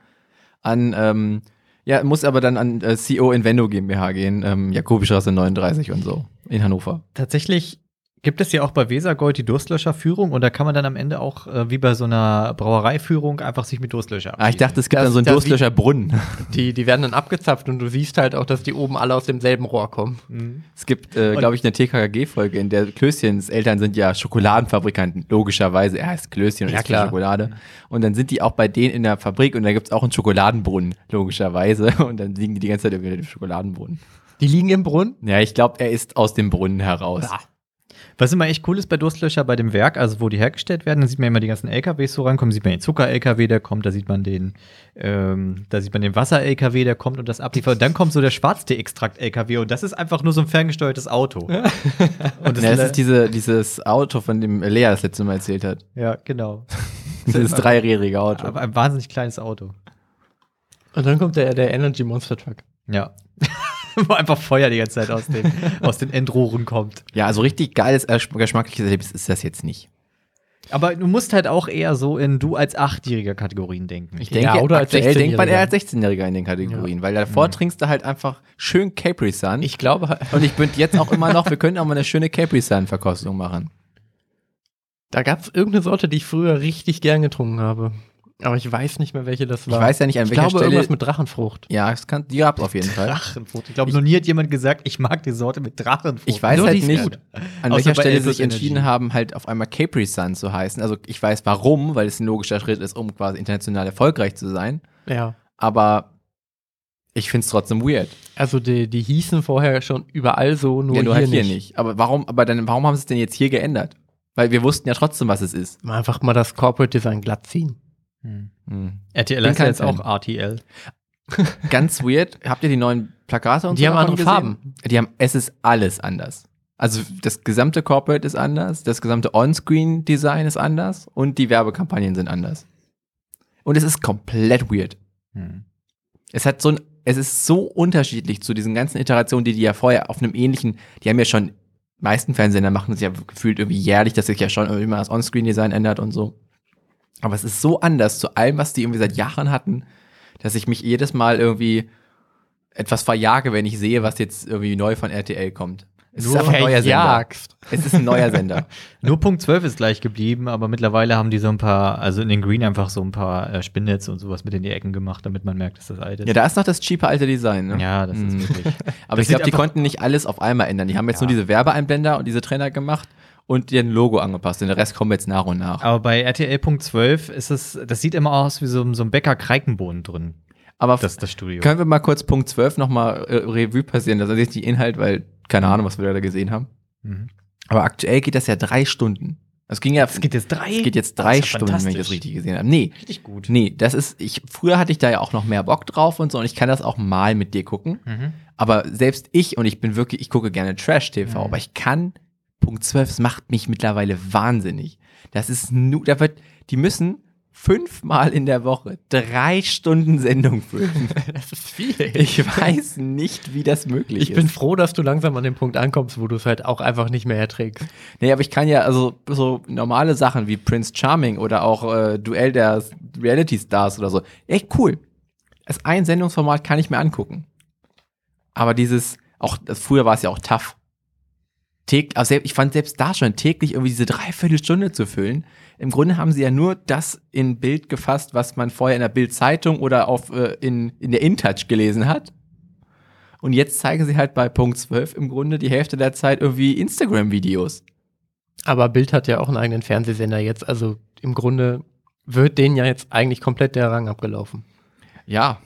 an, ähm, ja, muss aber dann an äh, CO Invendo GmbH gehen, ähm, Jakobistraße 39 und so, in Hannover. Tatsächlich Gibt es ja auch bei Wesergold die Durstlöscherführung und da kann man dann am Ende auch, äh, wie bei so einer Brauereiführung, einfach sich mit Durstlöscher Ah, ich dachte, es gibt Das- dann so einen Durstlöscherbrunnen. *laughs* Die, die werden dann abgezapft und du siehst halt auch, dass die oben alle aus demselben Rohr kommen. Mhm. Es gibt, äh, glaube ich, eine TKKG-Folge, in der Klößchens Eltern sind ja Schokoladenfabrikanten, logischerweise. Er heißt Klößchen und Ja, klar. Schokolade. Und dann sind die auch bei denen in der Fabrik und da gibt es auch einen Schokoladenbrunnen, logischerweise. *laughs* Und dann liegen die die ganze Zeit irgendwie im Schokoladenbrunnen. Die liegen im Brunnen. Ja, ich glaube, er ist aus dem Brunnen heraus. Was immer echt cool ist bei Durstlöscher bei dem Werk, also wo die hergestellt werden, dann sieht man immer die ganzen LKWs so rankommen, sieht man den Zucker-LKW, der kommt, da sieht man den, ähm, da sieht man den Wasser-LKW, der kommt und das abliefert. Und dann kommt so der Schwarztee-Extrakt-LKW und das ist einfach nur so ein ferngesteuertes Auto. *laughs* und das, Ja, das ist diese, dieses Auto, von dem Lea das letzte Mal erzählt hat. ja, genau. *laughs* Dieses dreirädrige Auto. Aber ein wahnsinnig kleines Auto. Und dann kommt der, der Energy Monster Truck. Ja. *laughs* *laughs* Wo einfach Feuer die ganze Zeit aus den, aus den Endrohren kommt. Ja, also richtig geiles, äh, geschmackliches Erlebnis ist das jetzt nicht. Aber du musst halt auch eher so in du als Achtjähriger Kategorien denken. Ich Ja, denke, oder als aktuell denkt man 16-Jähriger. eher als 16-Jähriger in den Kategorien, weil davor trinkst du halt einfach schön Capri Sun. Ich glaube, und ich bin jetzt auch immer noch, wir könnten auch mal eine schöne Capri Sun Verkostung machen. da gab es irgendeine Sorte, die ich früher richtig gern getrunken habe. Aber ich weiß nicht mehr, welche das Ich war. weiß ja nicht, an ich welcher glaube, Stelle. irgendwas mit Drachenfrucht. ja, es kann, die gab's auf jeden Fall. Drachenfrucht. Ich glaube, noch nie hat jemand gesagt, ich mag die Sorte mit Drachenfrucht. Ich weiß Nur halt nicht, gut. an Außer welcher Stelle sie sich entschieden Energy. haben, halt auf einmal Capri Sun zu heißen. Also ich weiß warum, weil es ein logischer Schritt ist, um quasi international erfolgreich zu sein. Ja. Aber ich find's trotzdem weird. Also die, die hießen vorher schon überall so, nur, ja, nur hier, halt hier nicht. nicht. Aber warum, aber dann, warum haben sie es denn jetzt hier geändert? Weil wir wussten ja trotzdem, was es ist. Mal Einfach mal das Corporate Design glatt ziehen. Hm. Hm. RTL ist ja jetzt Fan. auch RTL. *laughs* Ganz weird. Habt ihr die neuen Plakate und Die so haben davon andere gesehen? Farben. Die haben, es ist alles anders. Also das gesamte Corporate ist anders, das gesamte On-Screen-Design ist anders und die Werbekampagnen sind anders. Und es ist komplett weird. Hm. Es hat so ein, es ist so unterschiedlich zu diesen ganzen Iterationen, die die ja vorher auf einem ähnlichen, die haben ja schon, meisten Fernsehsender machen das ja gefühlt irgendwie jährlich, dass sich ja schon immer das On-Screen-Design ändert und so. Aber es ist so anders zu allem, was die irgendwie seit Jahren hatten, dass ich mich jedes Mal irgendwie etwas verjage, wenn ich sehe, was jetzt irgendwie neu von RTL kommt. Es ist einfach ein neuer Sender. verjagst. Es ist ein neuer Sender. *laughs* Nur Punkt 12 ist gleich geblieben, aber mittlerweile haben die so ein paar, also in den Green einfach so ein paar äh, Spinnnetz und sowas mit in die Ecken gemacht, damit man merkt, dass das alt ist. ja, da ist noch das cheape alte Design. Ne? Ja, das ist Mhm. wirklich. *laughs* Aber Das ich glaube, die konnten nicht alles auf einmal ändern. Die haben jetzt Ja. nur diese Werbeeinblender und diese Trainer gemacht und ihren Logo angepasst. Den Rest kommen jetzt nach und nach. Aber bei RTL Punkt 12 ist es, das sieht immer aus wie so, so ein Bäcker Kreikenbohnen drin, Aber das, das Studio. können wir mal kurz Punkt 12 nochmal äh, Revue passieren. Das ist jetzt die Inhalt, weil keine Ahnung, was wir da gesehen haben. Mhm. Aber aktuell geht das ja drei Stunden. Es ging ja, Es geht jetzt drei? es geht jetzt Das drei ja Stunden, wenn ich das richtig gesehen habe. Nee, Richtig gut. nee, das ist, ich, früher hatte ich da ja auch noch mehr Bock drauf und so und ich kann das auch mal mit dir gucken. Mhm. Aber selbst ich, und ich bin wirklich, ich gucke gerne Trash-TV, Mhm. aber ich kann, Punkt 12, es macht mich mittlerweile wahnsinnig. Das ist nur, da wird, die müssen fünfmal in der Woche drei Stunden Sendung füllen. *laughs* Das ist viel. Ich weiß nicht, wie das möglich Ich ist. bin froh, dass du langsam an dem Punkt ankommst, wo du es halt auch einfach nicht mehr erträgst. Nee, aber ich kann ja, also so normale Sachen wie Prince Charming oder auch äh, Duell der Reality Stars oder so, echt cool. Als ein Sendungsformat kann ich mir angucken. Aber dieses, auch das, früher war es ja auch tough. Täg, also ich fand selbst da schon täglich irgendwie diese Dreiviertelstunde zu füllen. Im Grunde haben sie ja nur das in Bild gefasst, was man vorher in der Bildzeitung oder auf, äh, in, in der InTouch gelesen hat. Und jetzt zeigen sie halt bei Punkt 12 im Grunde die Hälfte der Zeit irgendwie Instagram-Videos. Aber Bild hat ja auch einen eigenen Fernsehsender jetzt. Also im Grunde wird denen ja jetzt eigentlich komplett der Rang abgelaufen. Ja,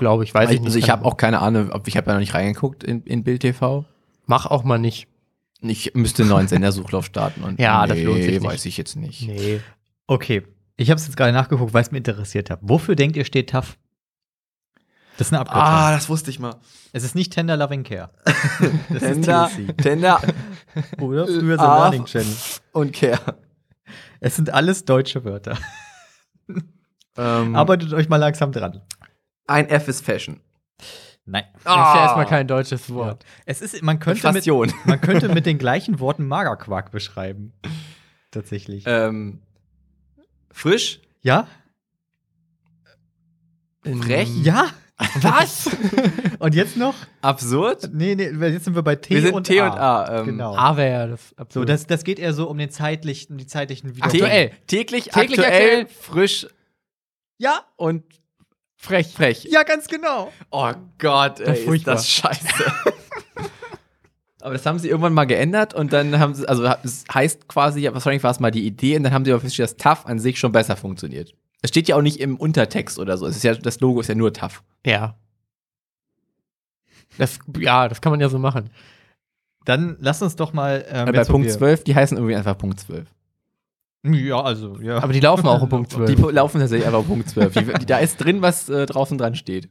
Glaube ich, weiß ich nicht. also ich habe auch keine Ahnung, ob ich habe ja noch nicht reingeguckt in, in Bild TV. Mach auch mal nicht. Ich müsste einen neuen Sendersuchlauf starten und *laughs* Ja, das lohnt sich nicht. weiß ich jetzt nicht. Nee. Okay. Ich habe es jetzt gerade nachgeguckt, weil es mich interessiert hat. Wofür denkt ihr steht TAF? Das ist eine Abkürzung. Ah, das wusste ich mal. Es ist nicht Tender Loving Care. *laughs* Das Tender. Tender *laughs* Oder früher so. Learning Channel. und Care. Es sind alles deutsche Wörter. Ähm, Arbeitet euch mal langsam dran. ein F ist Fashion. Nein. Das ist ja erstmal kein deutsches Wort. Es ist, man könnte, mit, *laughs* man könnte mit den gleichen Worten Magerquark beschreiben. Tatsächlich. ähm, frisch, ja? frech? Ja? Was? Und jetzt noch? Absurd? Nee, nee, jetzt sind wir bei T Wir sind und T A. und A, ähm, genau. A wäre ja das So, absurd. das, das geht eher so um den zeitlichen, die zeitlichen T- Aktuell. Täglich, Täglich aktuell, aktuell. frisch Ja, und frech. frech. ja, ganz genau. Oh Gott, ey, ist furchtbar. das scheiße. *laughs* aber das haben sie irgendwann mal geändert und dann haben sie, also es heißt quasi, ja, wahrscheinlich war es mal die Idee und dann haben sie aber festgestellt, dass TAF an sich schon besser funktioniert. Es steht ja auch nicht im Untertext oder so. Es ist ja, das Logo ist ja nur TAF. Ja. Das, ja, das kann man ja so machen. Dann lass uns doch mal. Ähm, bei jetzt, wo Punkt wir- 12, die heißen irgendwie einfach Punkt 12. Ja, also, ja. Aber die laufen auch um Punkt *laughs* 12. Die laufen tatsächlich einfach Punkt 12. Die, die, da ist drin, was äh, draußen dran steht.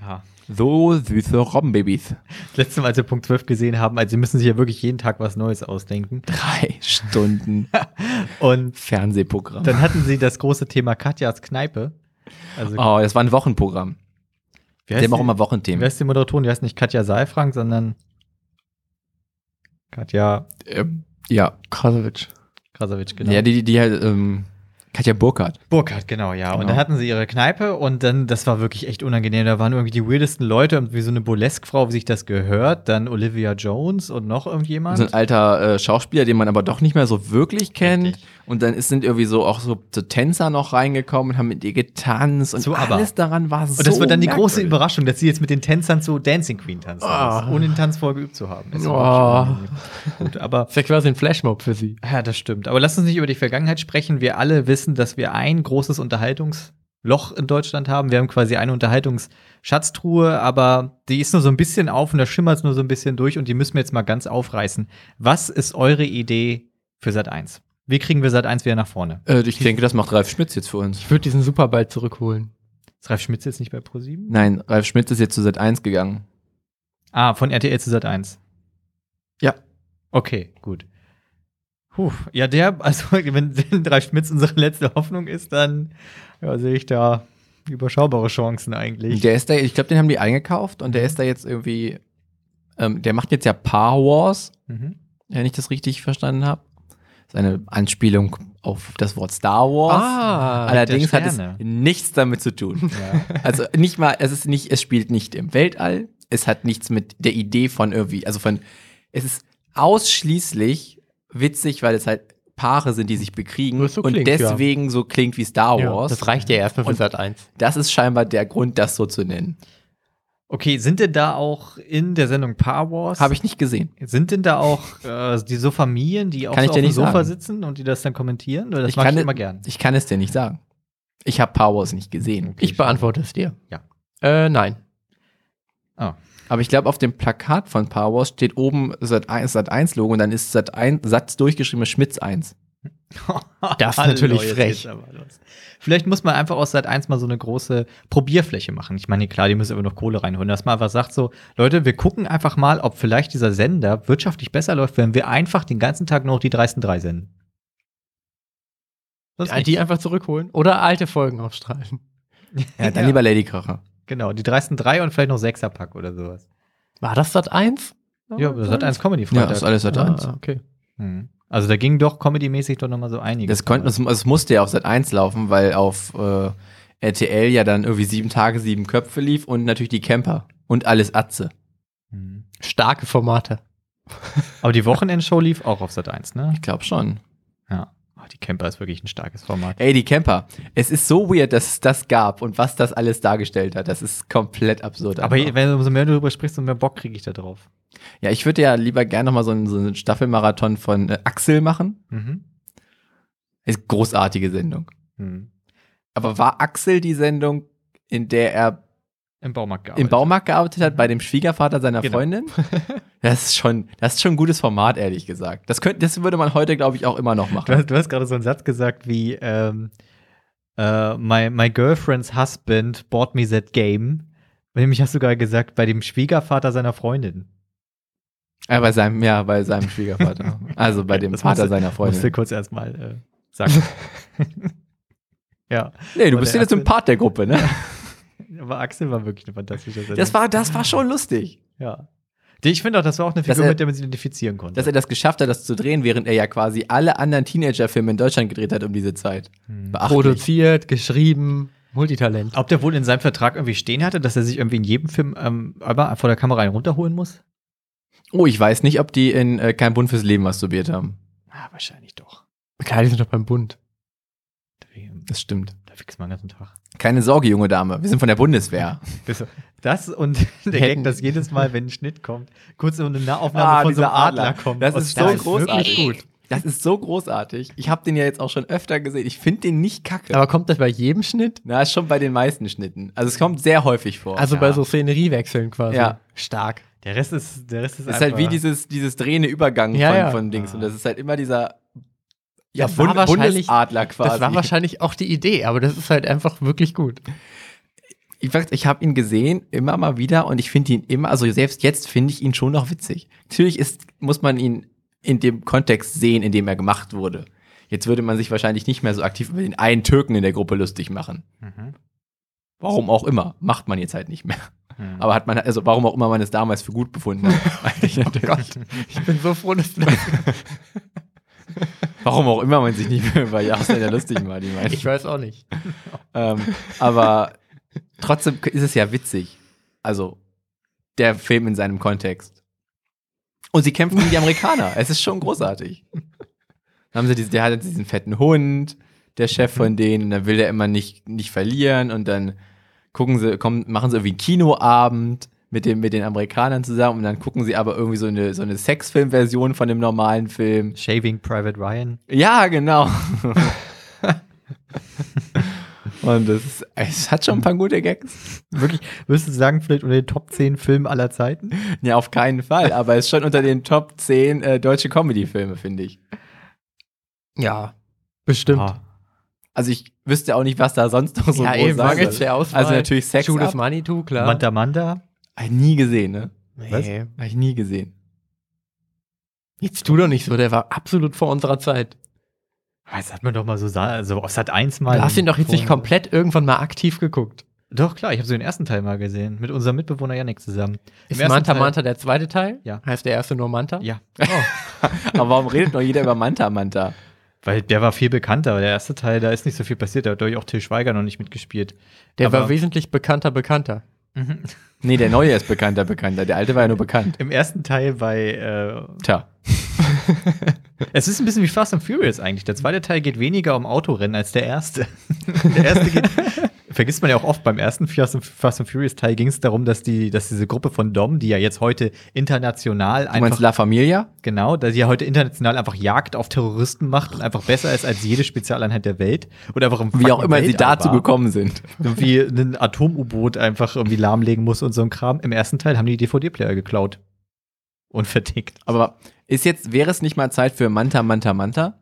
ja. So süße Robbenbabys. Das letzte Mal, als wir Punkt 12 gesehen haben, also sie müssen sich ja wirklich jeden Tag was Neues ausdenken. Drei Stunden *laughs* Und Fernsehprogramm. dann hatten sie das große Thema Katjas Kneipe. Also, Oh, das war ein Wochenprogramm. Die haben auch immer Wer Wochenthemen. ist die Moderatorin? Die heißt nicht Katja Saalfrank, sondern Katja Ähm, ja. Krasowitsch. Krasowitsch, genau. Ja, die, die, die halt, ähm, Katja Burkhardt. Burkhardt, genau, ja. Und Genau. dann hatten sie ihre Kneipe und dann, das war wirklich echt unangenehm. Da waren irgendwie die weirdesten Leute, irgendwie so eine Burlesque-Frau, wie sich das gehört. Dann Olivia Jones und noch irgendjemand. So ein alter äh, Schauspieler, den man aber doch nicht mehr so wirklich kennt. Richtig. Und dann ist, sind irgendwie so auch so, so Tänzer noch reingekommen und haben mit ihr getanzt und So, aber- alles daran war so und das war dann die große. Überraschung, dass sie jetzt mit den Tänzern zu Dancing Queen tanzen, muss, ohne den Tanz vorher geübt zu haben. Ist Oh. Gut, aber Das ist ja quasi ein Flashmob für sie. Ja, das stimmt. Aber lass uns nicht über die Vergangenheit sprechen. Wir alle wissen, dass wir ein großes Unterhaltungsloch in Deutschland haben. Wir haben quasi eine Unterhaltungsschatztruhe, aber die ist nur so ein bisschen auf und da schimmert es nur so ein bisschen durch und die müssen wir jetzt mal ganz aufreißen. Was ist eure Idee für Sat 1? Wie kriegen wir Sat 1 wieder nach vorne? Äh, ich denke, das macht Ralf Schmitz jetzt für uns. Ich würde diesen Superball zurückholen. Ist Ralf Schmitz jetzt nicht bei ProSieben? Nein, Ralf Schmitz ist jetzt zu Sat 1 gegangen. Ah, von RTL zu Sat 1. Ja. Okay, gut. Puh, ja, der, also *laughs* wenn, wenn Ralf Schmitz unsere letzte Hoffnung ist, dann ja, sehe ich da überschaubare Chancen eigentlich. Der ist da, ich glaube, den haben die eingekauft und der ist da jetzt irgendwie, ähm, der macht jetzt ja Paar Wars, Mhm. wenn ich das richtig verstanden habe. Ist eine Anspielung auf das Wort Star Wars. Ah, Allerdings hat es nichts damit zu tun. Ja. *laughs* Also nicht mal, es ist nicht, es spielt nicht im Weltall, es hat nichts mit der Idee von irgendwie, also von, es ist ausschließlich witzig, weil es halt Paare sind, die sich bekriegen so und klingt, ja. deswegen so klingt wie Star Ja, Wars. das reicht ja erstmal für Und- Sat 1. Das ist scheinbar der Grund, das so zu nennen. Okay, sind denn da auch in der Sendung Paar Wars? Habe ich nicht gesehen. Sind denn da auch äh, die so Familien, die auch so auf dem Sofa sagen. sitzen und die das dann kommentieren? Oder das ich mag kann ich es- immer gern. Ich kann es dir nicht sagen. Ich habe Power Wars nicht gesehen. Okay, Ich beantworte es dir. Ja. Äh, nein. Ah. Aber ich glaube, auf dem Plakat von Power Wars steht oben Sat 1, Sat 1 Logo und dann ist Sat 1 Satz durchgeschrieben Schmitz 1. *laughs* Das ist natürlich frech. geht's aber los. Vielleicht muss man einfach aus Sat 1 mal so eine große Probierfläche machen. Ich meine, klar, die müssen aber noch Kohle reinholen. Dass man einfach sagt so, Leute, wir gucken einfach mal, ob vielleicht dieser Sender wirtschaftlich besser läuft, wenn wir einfach den ganzen Tag nur noch die dreisten drei senden. Sonst Die nicht. einfach zurückholen oder alte Folgen ausstrahlen. Ja, dann Ja. lieber Ladykracher. Genau, die dreisten drei und vielleicht noch Sechserpack oder sowas. War das Sat 1? Ja, Sat 1 Comedy Ja, Freitag. ist alles Sat 1. Ah, okay. Mhm. Also da ging doch comedymäßig doch noch mal so einiges. Das konnte, es, es musste ja auf Sat 1 laufen, weil auf äh, RTL ja dann irgendwie sieben Tage, sieben Köpfe lief und natürlich die Camper und alles Atze. Mhm. Starke Formate. Aber die Wochenendshow lief auch auf Sat 1, ne? Ich glaube schon. Ja. Oh, die Camper ist wirklich ein starkes Format. Ey, die Camper. Es ist so weird, dass es das gab und was das alles dargestellt hat. Das ist komplett absurd. Aber einfach. wenn umso mehr du darüber sprichst, umso mehr Bock kriege ich da drauf. Ja, ich würde ja lieber gerne noch mal so einen, so einen Staffelmarathon von äh, Axel machen. Mhm. Ist großartige Sendung. Mhm. Aber war Axel die Sendung, in der er Im Baumarkt gearbeitet. im Baumarkt gearbeitet hat, bei dem Schwiegervater seiner Genau. Freundin? *laughs* Das ist schon, das ist schon ein gutes Format, ehrlich gesagt. Das, könnte, das würde man heute, glaube ich, auch immer noch machen. hast, du hast gerade so einen Satz gesagt wie ähm, äh, my, my girlfriend's husband bought me that game. Nämlich hast du gerade gesagt, bei dem Schwiegervater seiner Freundin. Ja, bei seinem, ja, bei seinem Schwiegervater. Also bei dem Das Vater musste- seiner Musst du Freundin. kurz erstmal äh, sagen. *laughs* ja. Nee, du bist jetzt ein Part der Gruppe, ne? *laughs* Aber Axel war wirklich eine fantastische Sendung. Das war, das war schon lustig. ja. Ich finde auch, das war auch eine Figur, er- mit der man sich identifizieren konnte. Dass er das geschafft hat, das zu drehen, während er ja quasi alle anderen Teenager-Filme in Deutschland gedreht hat um diese Zeit. Hm. Produziert, geschrieben. Multitalent. Ob der wohl in seinem Vertrag irgendwie stehen hatte, dass er sich irgendwie in jedem Film ähm, vor der Kamera einen runterholen muss? Oh, ich weiß nicht, ob die in äh, Kein Bund fürs Leben masturbiert haben. Ah, wahrscheinlich doch. Klar, die sind doch beim Bund. Das stimmt. Da fix man den ganzen Tag. Keine Sorge, junge Dame. Wir sind von der Bundeswehr. *laughs* Das und *laughs* der Gag, dass jedes Mal, wenn ein Schnitt kommt, kurz so eine Nahaufnahme Ah, von so dieser einem Adler, Adler. kommt. Das Und ist so wirklich großartig. gut. Das ist so großartig. Ich habe den ja jetzt auch schon öfter gesehen. Ich finde den nicht kacke. Aber kommt das bei jedem Schnitt? Na, ist schon bei den meisten Schnitten. Also es kommt sehr häufig vor. Also Ja. bei so Szeneriewechseln quasi. Ja. Stark. Der Rest ist, der Rest ist, Es ist halt wie einfach- dieses, dieses drehende Übergang Ja, von, ja. von Dings. Und das ist halt immer dieser ja, Das Bund Bundesadler quasi. Das war wahrscheinlich auch die Idee, aber das ist halt einfach wirklich gut. ich weiß, ich habe ihn gesehen, immer mal wieder, und ich finde ihn immer, also selbst jetzt finde ich ihn schon noch witzig. Natürlich ist, muss man ihn in dem Kontext sehen, in dem er gemacht wurde. Jetzt würde man sich wahrscheinlich nicht mehr so aktiv über den einen Türken in der Gruppe lustig machen. Mhm. Warum auch immer. Macht man jetzt halt nicht mehr. Mhm. Aber hat man, also warum auch immer man es damals für gut befunden hat. *laughs* Eigentlich Oh Gott, ich bin so froh, dass du das *laughs* Warum auch immer man sich nicht mehr über Jahresländer lustig macht, ich meine. Ich weiß auch nicht. *laughs* Ähm, aber trotzdem ist es ja witzig. Also, der Film in seinem Kontext. Und sie kämpfen gegen die Amerikaner. Es ist schon großartig. Dann haben sie diesen, der hat diesen fetten Hund, der Chef von denen, und dann will der immer nicht, nicht verlieren und dann gucken sie, kommen, machen sie irgendwie einen Kinoabend mit, dem, mit den Amerikanern zusammen und dann gucken sie aber irgendwie so eine, so eine Sexfilm-Version von dem normalen Film. Shaving Private Ryan. Ja, genau. *laughs* Und das ist, es hat schon ein paar gute Gags. Wirklich, würdest du sagen, vielleicht unter den Top 10 Filmen aller Zeiten? Ja, auf keinen Fall. Aber es ist schon unter den Top 10 äh, deutsche Comedy-Filme, finde ich. Ja, bestimmt. Ah. Also ich wüsste auch nicht, was da sonst noch so ja, groß eben, Auswahl. Also natürlich Sex Judas Up. Manitou, klar. Manta Manta. Hab ich nie gesehen, ne? Was? Nee. Hab ich nie gesehen. Jetzt tu doch nicht so, der war absolut vor unserer Zeit. Das hat man doch mal so, also auf Sat 1 mal. Du hast ihn doch jetzt nicht komplett irgendwann mal aktiv geguckt. Doch, klar, ich habe so den ersten Teil mal gesehen. Mit unserem Mitbewohner Janik zusammen. Ist Manta Teil- Manta der zweite Teil? Ja. Heißt der erste nur Manta? Ja. *laughs* Aber warum redet noch jeder über Manta Manta? Weil der war viel bekannter. Der erste Teil, da ist nicht so viel passiert. Da hat durch auch Till Schweiger noch nicht mitgespielt. Der Aber- war wesentlich bekannter, bekannter. *laughs* Nee, der neue ist bekannter, bekannter. Der alte war ja nur bekannt. Im ersten Teil bei. Äh, Tja. *laughs* es ist ein bisschen wie Fast and Furious eigentlich. Der zweite Teil geht weniger um Autorennen als der erste. *laughs* der erste geht. Vergisst man ja auch oft, beim ersten Fast and, Furious Teil ging es darum, dass, die, dass diese Gruppe von Dom, die ja jetzt heute international Du meinst einfach. La Familia? Genau, dass sie ja heute international einfach Jagd auf Terroristen macht und einfach besser ist als jede Spezialeinheit der Welt. Oder einfach im Wie auch immer sie Weltall dazu war. gekommen sind. irgendwie ein Atom-U-Boot einfach irgendwie lahmlegen muss und so ein Kram. Im ersten Teil haben die DVD-Player geklaut. Und vertickt. Aber ist jetzt, wäre es nicht mal Zeit für Manta, Manta, Manta?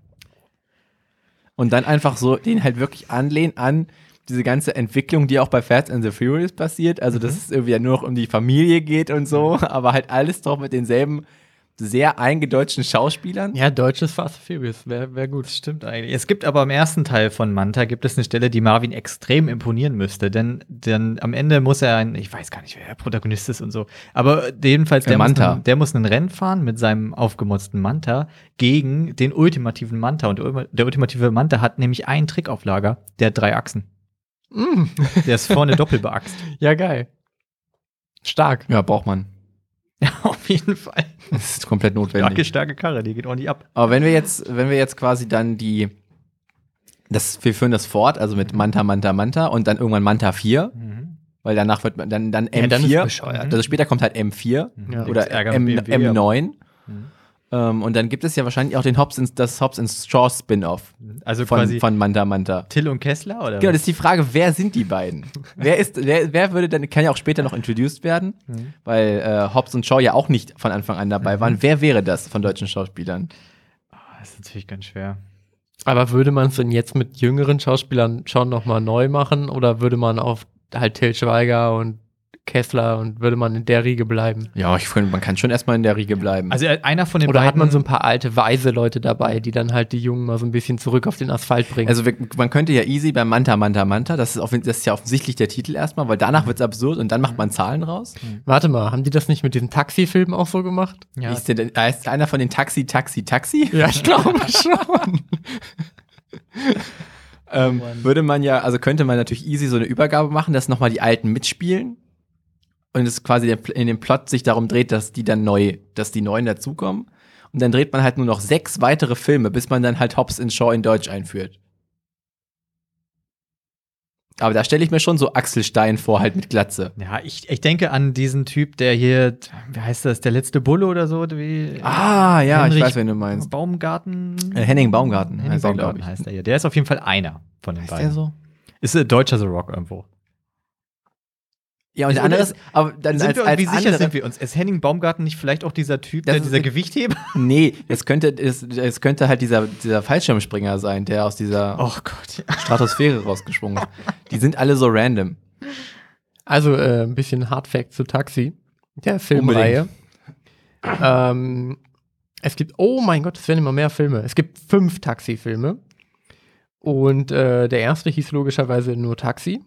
Und dann einfach so den halt wirklich anlehnen an diese ganze Entwicklung, die auch bei Fast and the Furious passiert. Also, dass es irgendwie ja nur noch um die Familie geht und so, aber halt alles doch mit denselben sehr eingedeutschten Schauspielern. Ja, deutsches Fast and Furious, wäre wär gut. Stimmt eigentlich. Es gibt aber im ersten Teil von Manta gibt es eine Stelle, die Marvin extrem imponieren müsste, denn, denn am Ende muss er ein, ich weiß gar nicht, wer der Protagonist ist und so, aber jedenfalls Der der, muss, Manta. einen, der muss ein Rennen fahren mit seinem aufgemotzten Manta gegen den ultimativen Manta und der ultimative Manta hat nämlich einen Trick auf Lager, der hat drei Achsen. Mm. Der ist vorne doppelt beachst. *laughs* Ja, geil. Stark. Ja, braucht man. *laughs* Ja, auf jeden Fall. Das ist komplett Starke, notwendig. starke Karre, die geht ordentlich ab. Aber wenn wir jetzt, wenn wir jetzt quasi dann die, das, wir führen das fort, also mit Manta, Manta, Manta und dann irgendwann Manta 4, weil danach wird man dann, dann M4. Ja, dann ist bescheuert. Also später kommt halt M4 Ja. oder M, BMW, M9. Ähm, und dann gibt es ja wahrscheinlich auch den Hobbs ins, das Hobbs ins Shaw Spin-off Also von, quasi von Manta Manta. Till und Kessler oder? Genau, das ist die Frage, wer sind die beiden? *laughs* wer ist, wer, wer würde dann, kann ja auch später noch introduced werden, Mhm. weil äh, Hobbs und Shaw ja auch nicht von Anfang an dabei waren. Wer wäre das von deutschen Schauspielern? das ist natürlich ganz schwer. Aber würde man es denn jetzt mit jüngeren Schauspielern schon nochmal neu machen oder würde man auf halt Till Schweiger und Kessler und würde man in der Riege bleiben? Ja, ich finde, man kann schon erstmal in der Riege bleiben. Also äh, einer von den Oder beiden hat man so ein paar alte, weise Leute dabei, die dann halt die Jungen mal so ein bisschen zurück auf den Asphalt bringen? Also wir, man könnte ja easy beim Manta, Manta, Manta, das ist, offen- das ist ja offensichtlich der Titel erstmal, weil danach wird es absurd und dann macht man Zahlen raus. Warte mal, haben die das nicht mit diesen Taxifilmen auch so gemacht? ja, Ist der, da ist einer von den Taxi, Taxi, Taxi. Ja, ich glaube *laughs* schon. ähm, würde man ja, also könnte man natürlich easy so eine Übergabe machen, dass nochmal die Alten mitspielen und es quasi in dem Plot sich darum dreht, dass die dann neu, dass die Neuen dazukommen. Und dann dreht man halt nur noch sechs weitere Filme, bis man dann halt Hobbs in Shaw in Deutsch einführt. Aber da stelle ich mir schon so Axel Stein vor, halt mit Glatze. Ja, ich, ich denke an diesen Typ, der hier, wie heißt das, der letzte Bulle oder so? Wie, Ah, ja, ich Henrich weiß, wen du meinst. Baumgarten. Äh, Henning Baumgarten Henning heißt er, Baumgarten ich. heißt er hier. Der ist auf jeden Fall einer von den Ist beiden. der so? Ist ein deutscher The Rock irgendwo. Ja, und der Oder andere ist- ist, aber dann sind als, wir, als wie sicher andere, sind wir uns? Ist Henning Baumgarten nicht vielleicht auch dieser Typ, der, dieser Gewichtheber? *laughs* *laughs* Nee, es könnte, es, es könnte halt dieser, dieser Fallschirmspringer sein, der aus dieser Oh Gott. Stratosphäre rausgesprungen ist. Die sind alle so random. Also äh, ein bisschen Hardfact zu Taxi, der Filmreihe. Ähm, es gibt, oh mein Gott, es werden immer mehr Filme. Es gibt fünf Taxi-Filme. Und äh, der erste hieß logischerweise nur Taxi.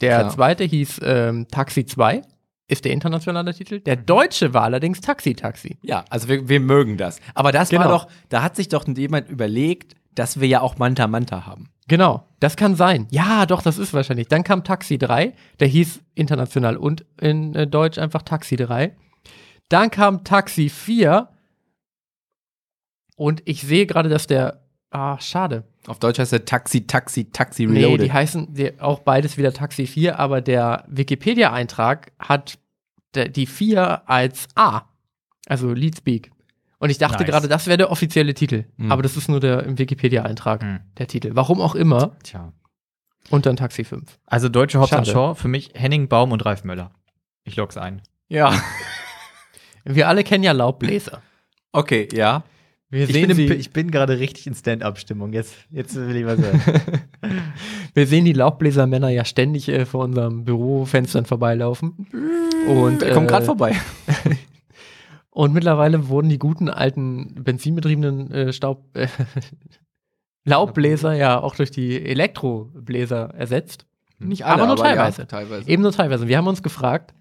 Der Klar. zweite hieß ähm, Taxi 2, ist der internationale Titel. Der deutsche war allerdings Taxi Taxi. Ja, also wir, wir mögen das. Aber das war Genau. doch, da hat sich doch jemand überlegt, dass wir ja auch Manta Manta haben. Genau, das kann sein. Ja, doch, das ist wahrscheinlich. Dann kam Taxi 3, der hieß international und in äh, Deutsch einfach Taxi 3. Dann kam Taxi 4 und ich sehe gerade, dass der, ah, schade. Auf Deutsch heißt er Taxi, Taxi, Taxi Nee, Reloaded. die heißen die, auch beides wieder Taxi 4, aber der Wikipedia-Eintrag hat der, die 4 als A, also Leadspeak. Und ich dachte Nice. gerade, das wäre der offizielle Titel. Mhm. Aber das ist nur der im Wikipedia-Eintrag, Hm. der Titel. Warum auch immer. Tja. Und dann Taxi 5. Also deutsche Hobbs Shaw, für mich Henning Baum und Ralf Möller. Ich log's ein. ja. *laughs* Wir alle kennen ja Laubbläser. Okay, ja. Wir Ich sehen, bin, sie, im, ich bin gerade richtig in Stand-up-Stimmung. Jetzt, jetzt will ich was hören. *laughs* wir sehen die Laubbläsermänner ja ständig äh, vor unserem Bürofenstern vorbeilaufen. Und, Der kommt äh, gerade vorbei. *laughs* Und mittlerweile wurden die guten alten benzinbetriebenen äh, Staub äh, *laughs* Laubbläser ja auch durch die Elektrobläser ersetzt. Nicht aber nur teilweise. Ja, teilweise. Eben nur teilweise. Wir haben uns gefragt,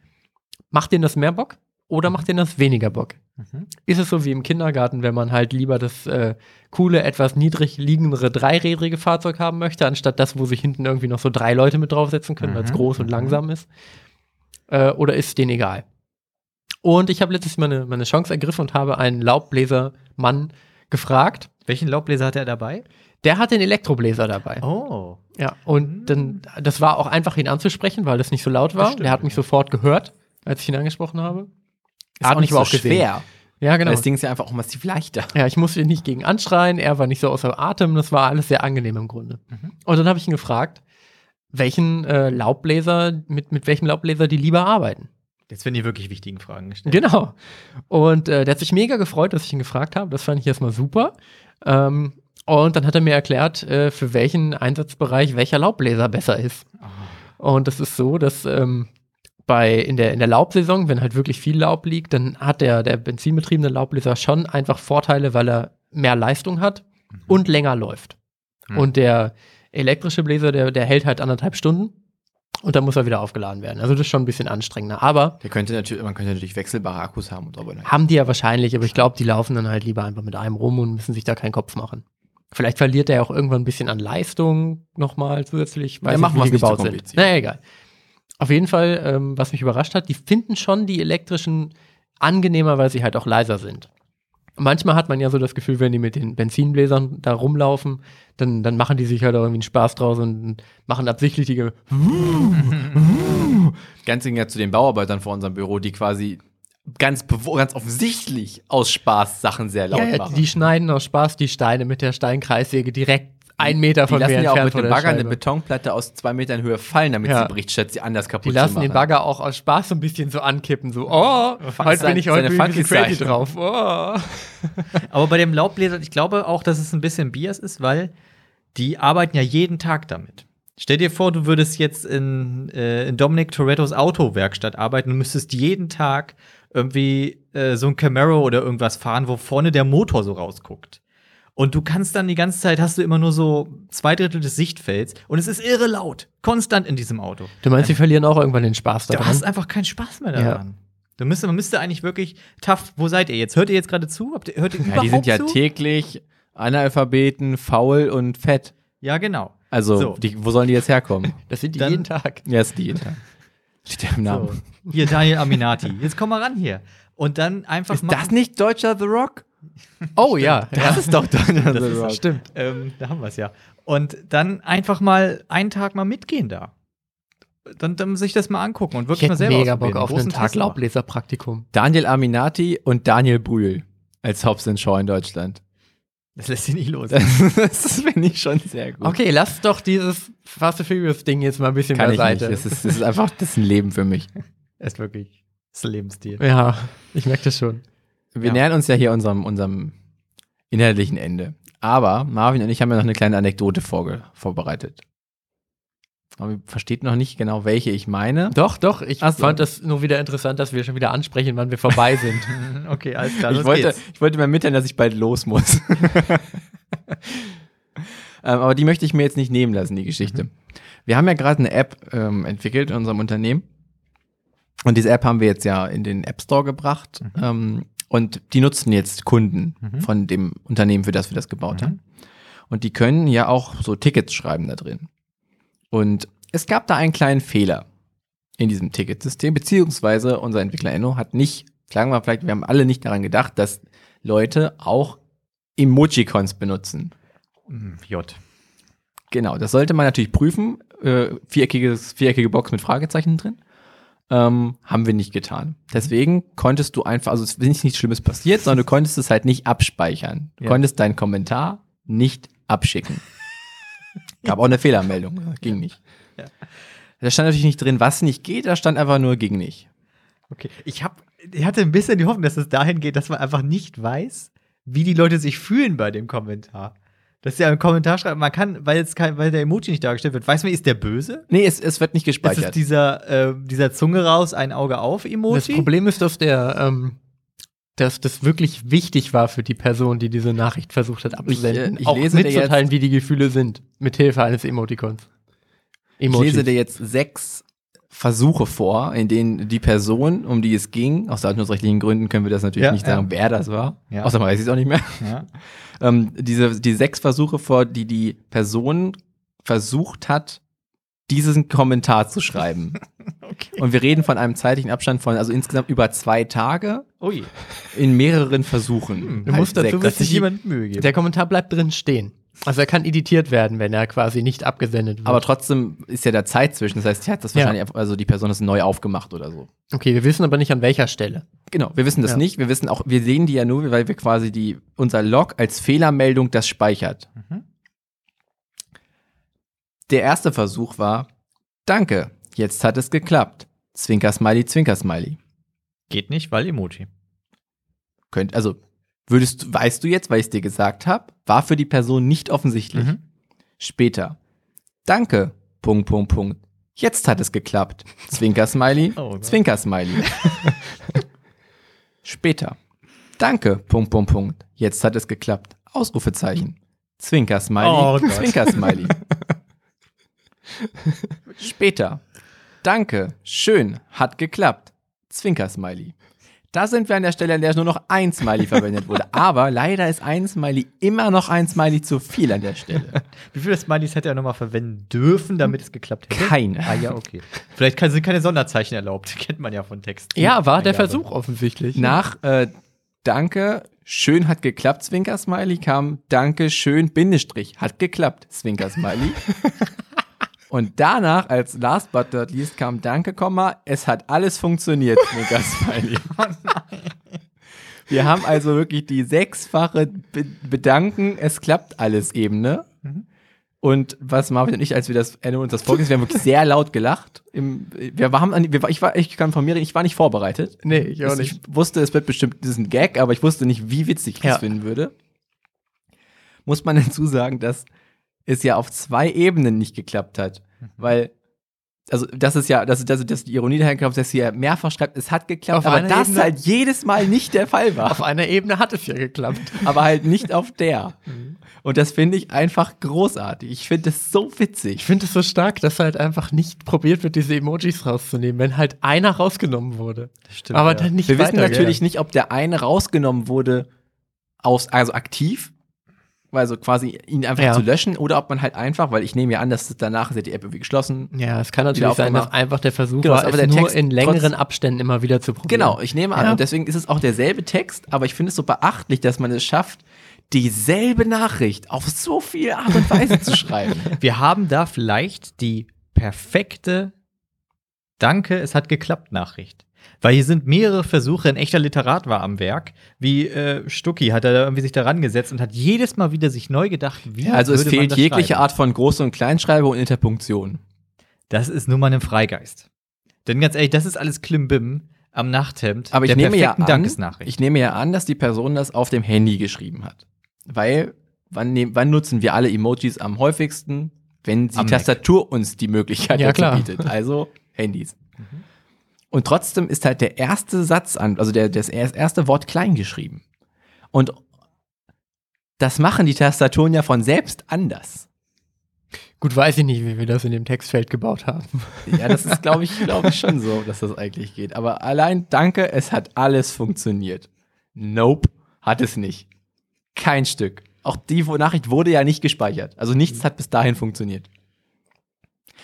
macht denen das mehr Bock oder macht denen das weniger Bock? Mhm. Ist es so wie im Kindergarten, wenn man halt lieber das äh, coole, etwas niedrig liegendere dreirädrige Fahrzeug haben möchte, anstatt das, wo sich hinten irgendwie noch so drei Leute mit draufsetzen können, weil es Mhm, groß und mhm. langsam ist? Äh, oder ist es denen egal? Und ich habe letztes Mal meine, meine Chance ergriffen und habe einen Laubbläsermann gefragt. Welchen Laubbläser hat er dabei? Der hat den Elektrobläser dabei. Oh. Ja, und dann, das war auch einfach, ihn anzusprechen, weil das nicht so laut war. Stimmt, der hat mich ja. sofort gehört, als ich ihn angesprochen habe. Ist hat auch nicht so schwer. Ja, genau. Weil Das Ding ist ja einfach auch massiv leichter. Ja, ich musste ihn nicht gegen anschreien, er war nicht so außer Atem, das war alles sehr angenehm im Grunde. Mhm. Und dann habe ich ihn gefragt, welchen äh, Laubbläser, mit, mit welchem Laubbläser die lieber arbeiten. Jetzt werden die wirklich wichtigen Fragen gestellt. Genau. Und äh, der hat sich mega gefreut, dass ich ihn gefragt habe. Das fand ich erstmal super. Ähm, und dann hat er mir erklärt, äh, für welchen Einsatzbereich welcher Laubbläser besser ist. Und das ist so, dass ähm, bei, in, der, in der Laubsaison, wenn halt wirklich viel Laub liegt, dann hat der, der benzinbetriebene Laubbläser schon einfach Vorteile, weil er mehr Leistung hat und länger läuft. Mhm. Und der elektrische Bläser, der, der hält halt anderthalb Stunden und dann muss er wieder aufgeladen werden. Also das ist schon ein bisschen anstrengender. Aber Der könnte natürlich, man könnte natürlich wechselbare Akkus haben und so, haben die ja wahrscheinlich, aber ich glaube, die laufen dann halt lieber einfach mit einem rum und müssen sich da keinen Kopf machen. Vielleicht verliert er ja auch irgendwann ein bisschen an Leistung nochmal zusätzlich, weil Ja, machen wir's nicht so gebaut sind. kompliziert. Naja, egal. Auf jeden Fall, ähm, was mich überrascht hat, die finden schon die elektrischen angenehmer, weil sie halt auch leiser sind. Manchmal hat man ja so das Gefühl, wenn die mit den Benzinbläsern da rumlaufen, dann, dann machen die sich halt auch irgendwie einen Spaß draus und machen absichtlich die *laughs* Ganz im Gegensatz zu den Bauarbeitern vor unserem Büro, die quasi ganz, ganz offensichtlich aus Spaß Sachen sehr laut ja, ja, machen. die schneiden aus Spaß die Steine mit der Steinkreissäge direkt einen Meter die von mir lassen ja auch mit dem der Bagger eine. Betonplatte aus zwei Metern Höhe fallen, damit Ja. sie bricht, statt sie anders kaputt Die lassen zu machen. den Bagger auch aus Spaß so ein bisschen so ankippen, so, oh, heute bin ich heute bin ein bisschen crazy drauf. Oh. *laughs* Aber bei dem Laubbläser, ich glaube auch, dass es ein bisschen Bias ist, weil die arbeiten ja jeden Tag damit. Stell dir vor, du würdest jetzt in, äh, in Dominic Torettos Autowerkstatt arbeiten und müsstest jeden Tag irgendwie äh, so ein Camaro oder irgendwas fahren, wo vorne der Motor so rausguckt. Und du kannst dann die ganze Zeit, hast du immer nur so zwei Drittel des Sichtfelds und es ist irre laut, konstant in diesem Auto. Du meinst, sie verlieren auch irgendwann den Spaß Du daran? hast einfach keinen Spaß mehr Ja. daran. Du müsste, man müsste eigentlich wirklich tough, wo seid ihr jetzt? Hört ihr jetzt gerade zu? Habt ihr, hört ihr ja, die sind ja zu? täglich Analphabeten, faul und fett. Ja, genau. Also, So. die, wo sollen die jetzt herkommen? *laughs* Das sind die Dann- jeden Tag. ja, ist die jeden Tag. Steht ja im Namen. So. Hier, Daniel Aminati. Jetzt komm mal ran hier. Und dann einfach Ist das nicht deutscher The Rock? Oh ja, *laughs* Das ist doch deutscher Das ist, stimmt. Ähm, da haben wir es ja. Und dann einfach mal einen Tag mal mitgehen da. Dann, dann sich das mal angucken und Ich wirklich mal hätte selber mega Bock auf einen Tag. Laubleserpraktikum. Daniel Aminati und Daniel Brühl als Hobbs Shaw in Deutschland. Das lässt sich nicht los. *laughs* Das finde ich schon sehr gut. Okay, lass doch dieses Fast and Furious Ding jetzt mal ein bisschen Kann ich beiseite. nicht. Das ist, das ist einfach das ist ein Leben für mich. *laughs* ist wirklich das Lebensstil. ja, ich merke das schon. Wir Ja. nähern uns ja hier unserem, unserem inhaltlichen Ende. Aber Marvin und ich haben ja noch eine kleine Anekdote vorge vorbereitet. Aber ihr versteht noch nicht genau, welche ich meine. Doch, doch, ich so. fand das nur wieder interessant, dass wir schon wieder ansprechen, wann wir vorbei sind. *laughs* *laughs* Okay, alles klar. ich, wollte, geht's. ich wollte mal mitteilen, dass ich bald los muss. *laughs* ähm, aber die möchte ich mir jetzt nicht nehmen lassen, die Geschichte. Mhm. Wir haben ja gerade eine App ähm, entwickelt in unserem Unternehmen. Und diese App haben wir jetzt ja in den App Store gebracht. Ähm, und die nutzen jetzt Kunden Mhm. von dem Unternehmen, für das wir das gebaut Mhm. haben. Und die können ja auch so Tickets schreiben da drin. Und es gab da einen kleinen Fehler in diesem Ticketsystem, beziehungsweise unser Entwickler Enno hat nicht, sagen wir vielleicht, wir haben alle nicht daran gedacht, dass Leute auch Emojicons benutzen. Hm, J. Genau, das sollte man natürlich prüfen. Äh, viereckiges, viereckige Box mit Fragezeichen drin. Ähm, haben wir nicht getan. Deswegen konntest du einfach, also es ist nicht nichts Schlimmes passiert, sondern du konntest es halt nicht abspeichern. Du Ja. konntest deinen Kommentar nicht abschicken. Gab auch eine Fehlermeldung, ging nicht. Ja. Da stand natürlich nicht drin, was nicht geht, da stand einfach nur ging nicht. Okay. Ich, hab, ich hatte ein bisschen die Hoffnung, dass es dahin geht, dass man einfach nicht weiß, wie die Leute sich fühlen bei dem Kommentar. Dass ja im Kommentar schreibt, man kann, weil jetzt kein, weil der Emoji nicht dargestellt wird, weiß man, ist der böse? Nee, es, es wird nicht Ist es gespeichert. dieser, äh, dieser Zunge raus, ein Auge auf Emoji? Das Problem ist, dass der, ähm, dass das wirklich wichtig war für die Person, die diese Nachricht versucht hat abzusenden, Ich, äh, ich auch lese dir mitzuteilen, wie die Gefühle sind, mit Hilfe eines Emoticons. Ich lese dir jetzt sechs Versuche vor, in denen die Person, um die es ging, aus datenschutzrechtlichen Gründen können wir das natürlich Ja, nicht sagen, ja. wer das war. Ja. Außer man weiß es auch nicht mehr. *laughs* Ähm, diese, die sechs Versuche vor, die die Person versucht hat, diesen Kommentar zu schreiben. *laughs* Okay. Und wir reden von einem zeitlichen Abstand von, also insgesamt über zwei Tage Ui. in mehreren Versuchen. Hm, du musst dazu sechs. Dass sich jemand Mühe gibt. der Kommentar bleibt drin stehen. Also er kann editiert werden, wenn er quasi nicht abgesendet wird. Aber trotzdem ist ja da Zeit zwischen. Das heißt, die hat das Ja. wahrscheinlich, einfach- also die Person ist neu aufgemacht oder so. okay, wir wissen aber nicht an welcher Stelle. Genau, wir wissen das Ja. nicht. Wir wissen auch, wir sehen die ja nur, weil wir quasi die, unser Log als Fehlermeldung das speichert. Mhm. Der erste Versuch war, danke, jetzt hat es geklappt. Zwinker-Smiley, Zwinker-Smiley. Geht nicht, weil Emoji. Könnt, also, würdest, weißt du jetzt, weil ich es dir gesagt habe, war für die Person nicht offensichtlich. Mhm. Später. Danke, Punkt, Punkt, Punkt. Jetzt hat es geklappt. Zwinker-Smiley, *laughs* Oh. Zwinker-Smiley. *laughs* Später. Danke, Punkt, Punkt, Punkt. Jetzt hat es geklappt. Ausrufezeichen. Zwinker-Smiley, Oh. Zwinker-Smiley. *laughs* Später. Danke, schön, hat geklappt. Zwinker-Smiley. Da sind wir an der Stelle, an der nur noch ein Smiley verwendet wurde. *laughs* Aber leider ist ein Smiley immer noch ein Smiley zu viel an der Stelle. *laughs* Wie viele Smileys hätte er nochmal verwenden dürfen, damit es geklappt hätte? Keine. Ah ja, okay. Vielleicht sind keine Sonderzeichen erlaubt. *laughs* Kennt man ja von Texten. Ja, war der. Versuch offensichtlich. Nach äh, Danke, schön hat geklappt, Zwinker-Smiley kam Danke, schön, Bindestrich, hat geklappt, Zwinker-Smiley. Und danach, als last but not least, kam Danke, Komma, es hat alles funktioniert, *laughs* Zwinker-Smiley. Wir haben also wirklich die sechsfache Be Bedanken, es klappt alles Ebene. Und was Marvin und ich, als wir das Ende uns das vorgelesen, wir haben wirklich sehr laut gelacht. Im, wir an- wir, ich war, ich kann von mir reden, ich war nicht vorbereitet. Nee, ich auch nicht. Ich wusste, es wird bestimmt diesen Gag, aber ich wusste nicht, wie witzig ich Ja. das finden würde. Muss man dazu sagen, dass es ja auf zwei Ebenen nicht geklappt hat. Mhm. Weil, also, das ist ja, das ist, das das ist die Ironie daher kommt, dass sie ja mehrfach schreibt, es hat geklappt, Auf aber das Ebene- halt jedes Mal nicht der Fall war. Auf einer Ebene hat es ja geklappt. *laughs* aber halt nicht auf der. Mhm. Und das finde ich einfach großartig. Ich finde es so Ich witzig. finde es so stark, dass halt einfach nicht probiert wird, diese Emojis rauszunehmen, wenn halt einer rausgenommen wurde. Stimmt, aber ja. dann nicht Wir wissen weitergeht. natürlich nicht, ob der eine rausgenommen wurde aus, also aktiv. Also quasi ihn einfach Ja. zu löschen oder ob man halt einfach, weil ich nehme ja an, dass danach ist ja die App irgendwie geschlossen. Ja, es kann natürlich sein, dass einfach der Versuch Genau, war, aber der nur Text in längeren Abständen immer wieder zu probieren. Genau, ich nehme an. Ja. Und deswegen ist es auch derselbe Text, aber ich finde es so beachtlich, dass man es schafft, dieselbe Nachricht auf so viele Art und Weise zu *laughs* schreiben. Wir haben da vielleicht die perfekte Danke, es hat geklappt Nachricht. Weil hier sind mehrere Versuche, ein echter Literat war am Werk. Wie äh, Stucki hat er da irgendwie sich daran gesetzt und hat jedes Mal wieder sich neu gedacht, wie Also es fehlt jegliche schreiben. Art von Groß- und Kleinschreibung und Interpunktion. Das ist nun mal ein Freigeist. Denn ganz ehrlich, das ist alles Klimbim am Nachthemd. Aber ich nehme ja an, Dankesnachricht. ich nehme ja an, dass die Person das auf dem Handy geschrieben hat. Weil, wann, nehm, wann nutzen wir alle Emojis am häufigsten? Wenn die Am Mac. Tastatur uns die Möglichkeit Ja, dazu bietet. Also Handys. Und trotzdem ist halt der erste Satz an, also der, das er- erste Wort klein geschrieben. Und das machen die Tastaturen ja von selbst anders. Gut, weiß ich nicht, wie wir das in dem Textfeld gebaut haben. Ja, das ist, glaube ich, glaube ich schon so, *laughs* dass das eigentlich geht. Aber allein danke, es hat alles funktioniert. Nope, hat es nicht. Kein Stück. Auch die Nachricht wurde ja nicht gespeichert. Also nichts hat bis dahin funktioniert.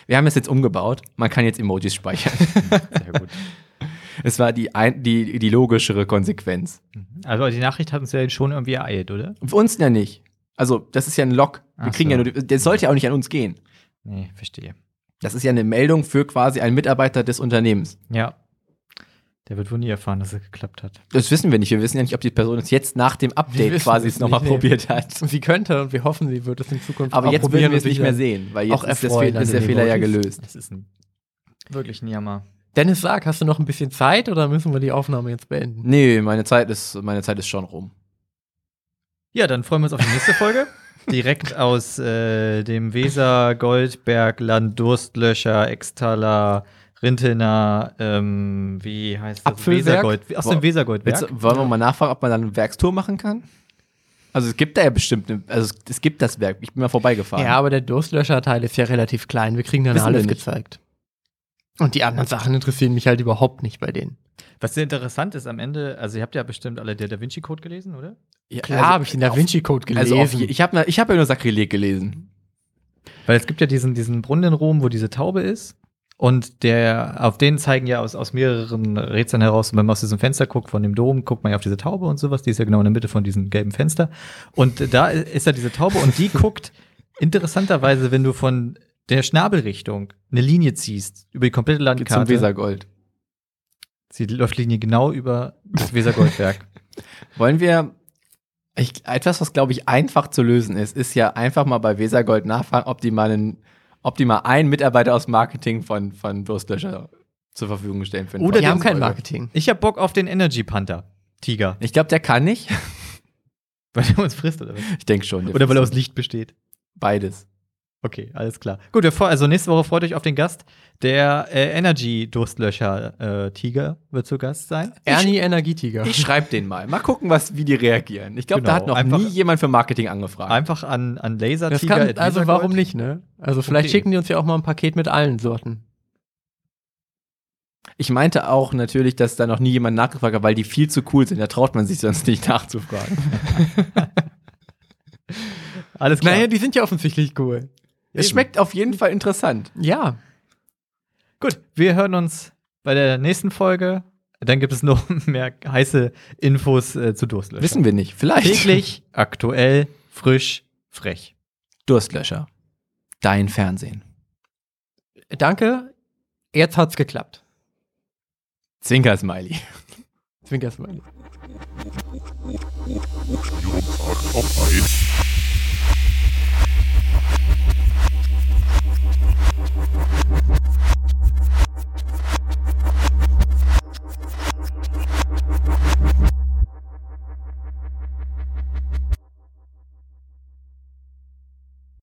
Wir haben es jetzt umgebaut. Man kann jetzt Emojis speichern. *laughs* Sehr gut. Es war die, ein, die, die logischere Konsequenz. Also die Nachricht hat uns ja schon irgendwie ereilt, oder? Für uns ja nicht. Also, das ist ja ein Log. Wir Ach kriegen so. ja nur, der sollte ja auch nicht an uns gehen. Nee, verstehe. Das ist ja eine Meldung für quasi einen Mitarbeiter des Unternehmens. Ja. Der wird wohl nie erfahren, dass es geklappt hat. Das wissen wir nicht. Wir wissen ja nicht, ob die Person es jetzt nach dem Update quasi es nochmal nee. probiert hat. Sie könnte und wir hoffen, sie wird es in Zukunft Aber jetzt probieren werden wir es nicht mehr sehen, weil auch jetzt ist, an ist der Fehler ja gelöst. Das ist ein wirklich ein Jammer. Dennis, sag, hast du noch ein bisschen Zeit oder müssen wir die Aufnahme jetzt beenden? Nee, meine Zeit ist, meine Zeit ist schon rum. Ja, dann freuen wir uns auf die nächste Folge. *laughs* Direkt aus äh, dem Weser, Goldbergland, Durstlöcher, Extaler, Rintener, ähm, wie heißt das? Apfelwerk? Wesergold, aus dem Wesergoldberg. Jetzt wollen wir mal nachfragen, ob man dann eine Werkstour machen kann? Also es gibt da ja bestimmt, eine, also es, es gibt das Werk. Ich bin mal vorbeigefahren. Ja, aber der Durstlöscherteil ist ja relativ klein. Wir kriegen dann Wissen alles gezeigt. Und die anderen Sachen interessieren mich halt überhaupt nicht bei denen. Was sehr interessant ist am Ende, also ihr habt ja bestimmt alle der Da Vinci Code gelesen, oder? Ja, Klar, also- habe ich den Da Vinci Code gelesen. Also auf, ich habe ich hab ja nur Sakrileg gelesen. Weil es gibt ja diesen, diesen Brunnen in Rom, wo diese Taube ist. Und der, auf den zeigen ja aus, aus mehreren Rätseln heraus, wenn man aus diesem Fenster guckt, von dem Dom, guckt man ja auf diese Taube und sowas. Die ist ja genau in der Mitte von diesem gelben Fenster. Und da ist ja diese Taube und die guckt *laughs* interessanterweise, wenn du von der Schnabelrichtung eine Linie ziehst, über die komplette Geht zum Landkarte. Wesergold. Sie läuft Linie genau über das Wesergoldwerk. *laughs* Wollen wir ich, etwas, was glaube ich einfach zu lösen ist, ist ja einfach mal bei Wesergold nachfragen, ob die mal einen, ob die mal einen Mitarbeiter aus Marketing von, von Durstlöscher zur Verfügung stellen für Oder die haben kein. Marketing. Ich hab Bock auf den Energy Panther. Tiger. Ich glaube, der kann nicht. *laughs* Weil der uns frisst, oder was? Ich denke schon. der Oder weil er aus Licht besteht. Beides. Okay, alles klar. Gut, also nächste Woche freut euch auf den Gast. Der äh, Energy-Durstlöcher äh, Tiger wird zu Gast sein. Ernie Energietiger. Ich schreibe den mal. Mal gucken, was, wie die reagieren. Ich glaube, Genau, da hat noch einfach- nie jemand für Marketing angefragt. Einfach an, an Lasertiger. kann, also warum nicht, ne? Also vielleicht Okay. schicken die uns ja auch mal ein Paket mit allen Sorten. Ich meinte auch natürlich, dass da noch nie jemand nachgefragt hat, weil die viel zu cool sind. Da traut man sich sonst nicht nachzufragen. *laughs* Alles klar. Naja, die sind ja offensichtlich cool. es schmeckt auf jeden Fall interessant. Ja. Gut, wir hören uns bei der nächsten Folge. Dann gibt es noch *laughs* mehr heiße Infos äh, zu Durstlöcher. Wissen wir nicht. Vielleicht. Täglich, aktuell, frisch, frech. Durstlöscher. Dein Fernsehen. Danke. Jetzt hat's geklappt. Zwinker-Smiley. Zwinkersmiley.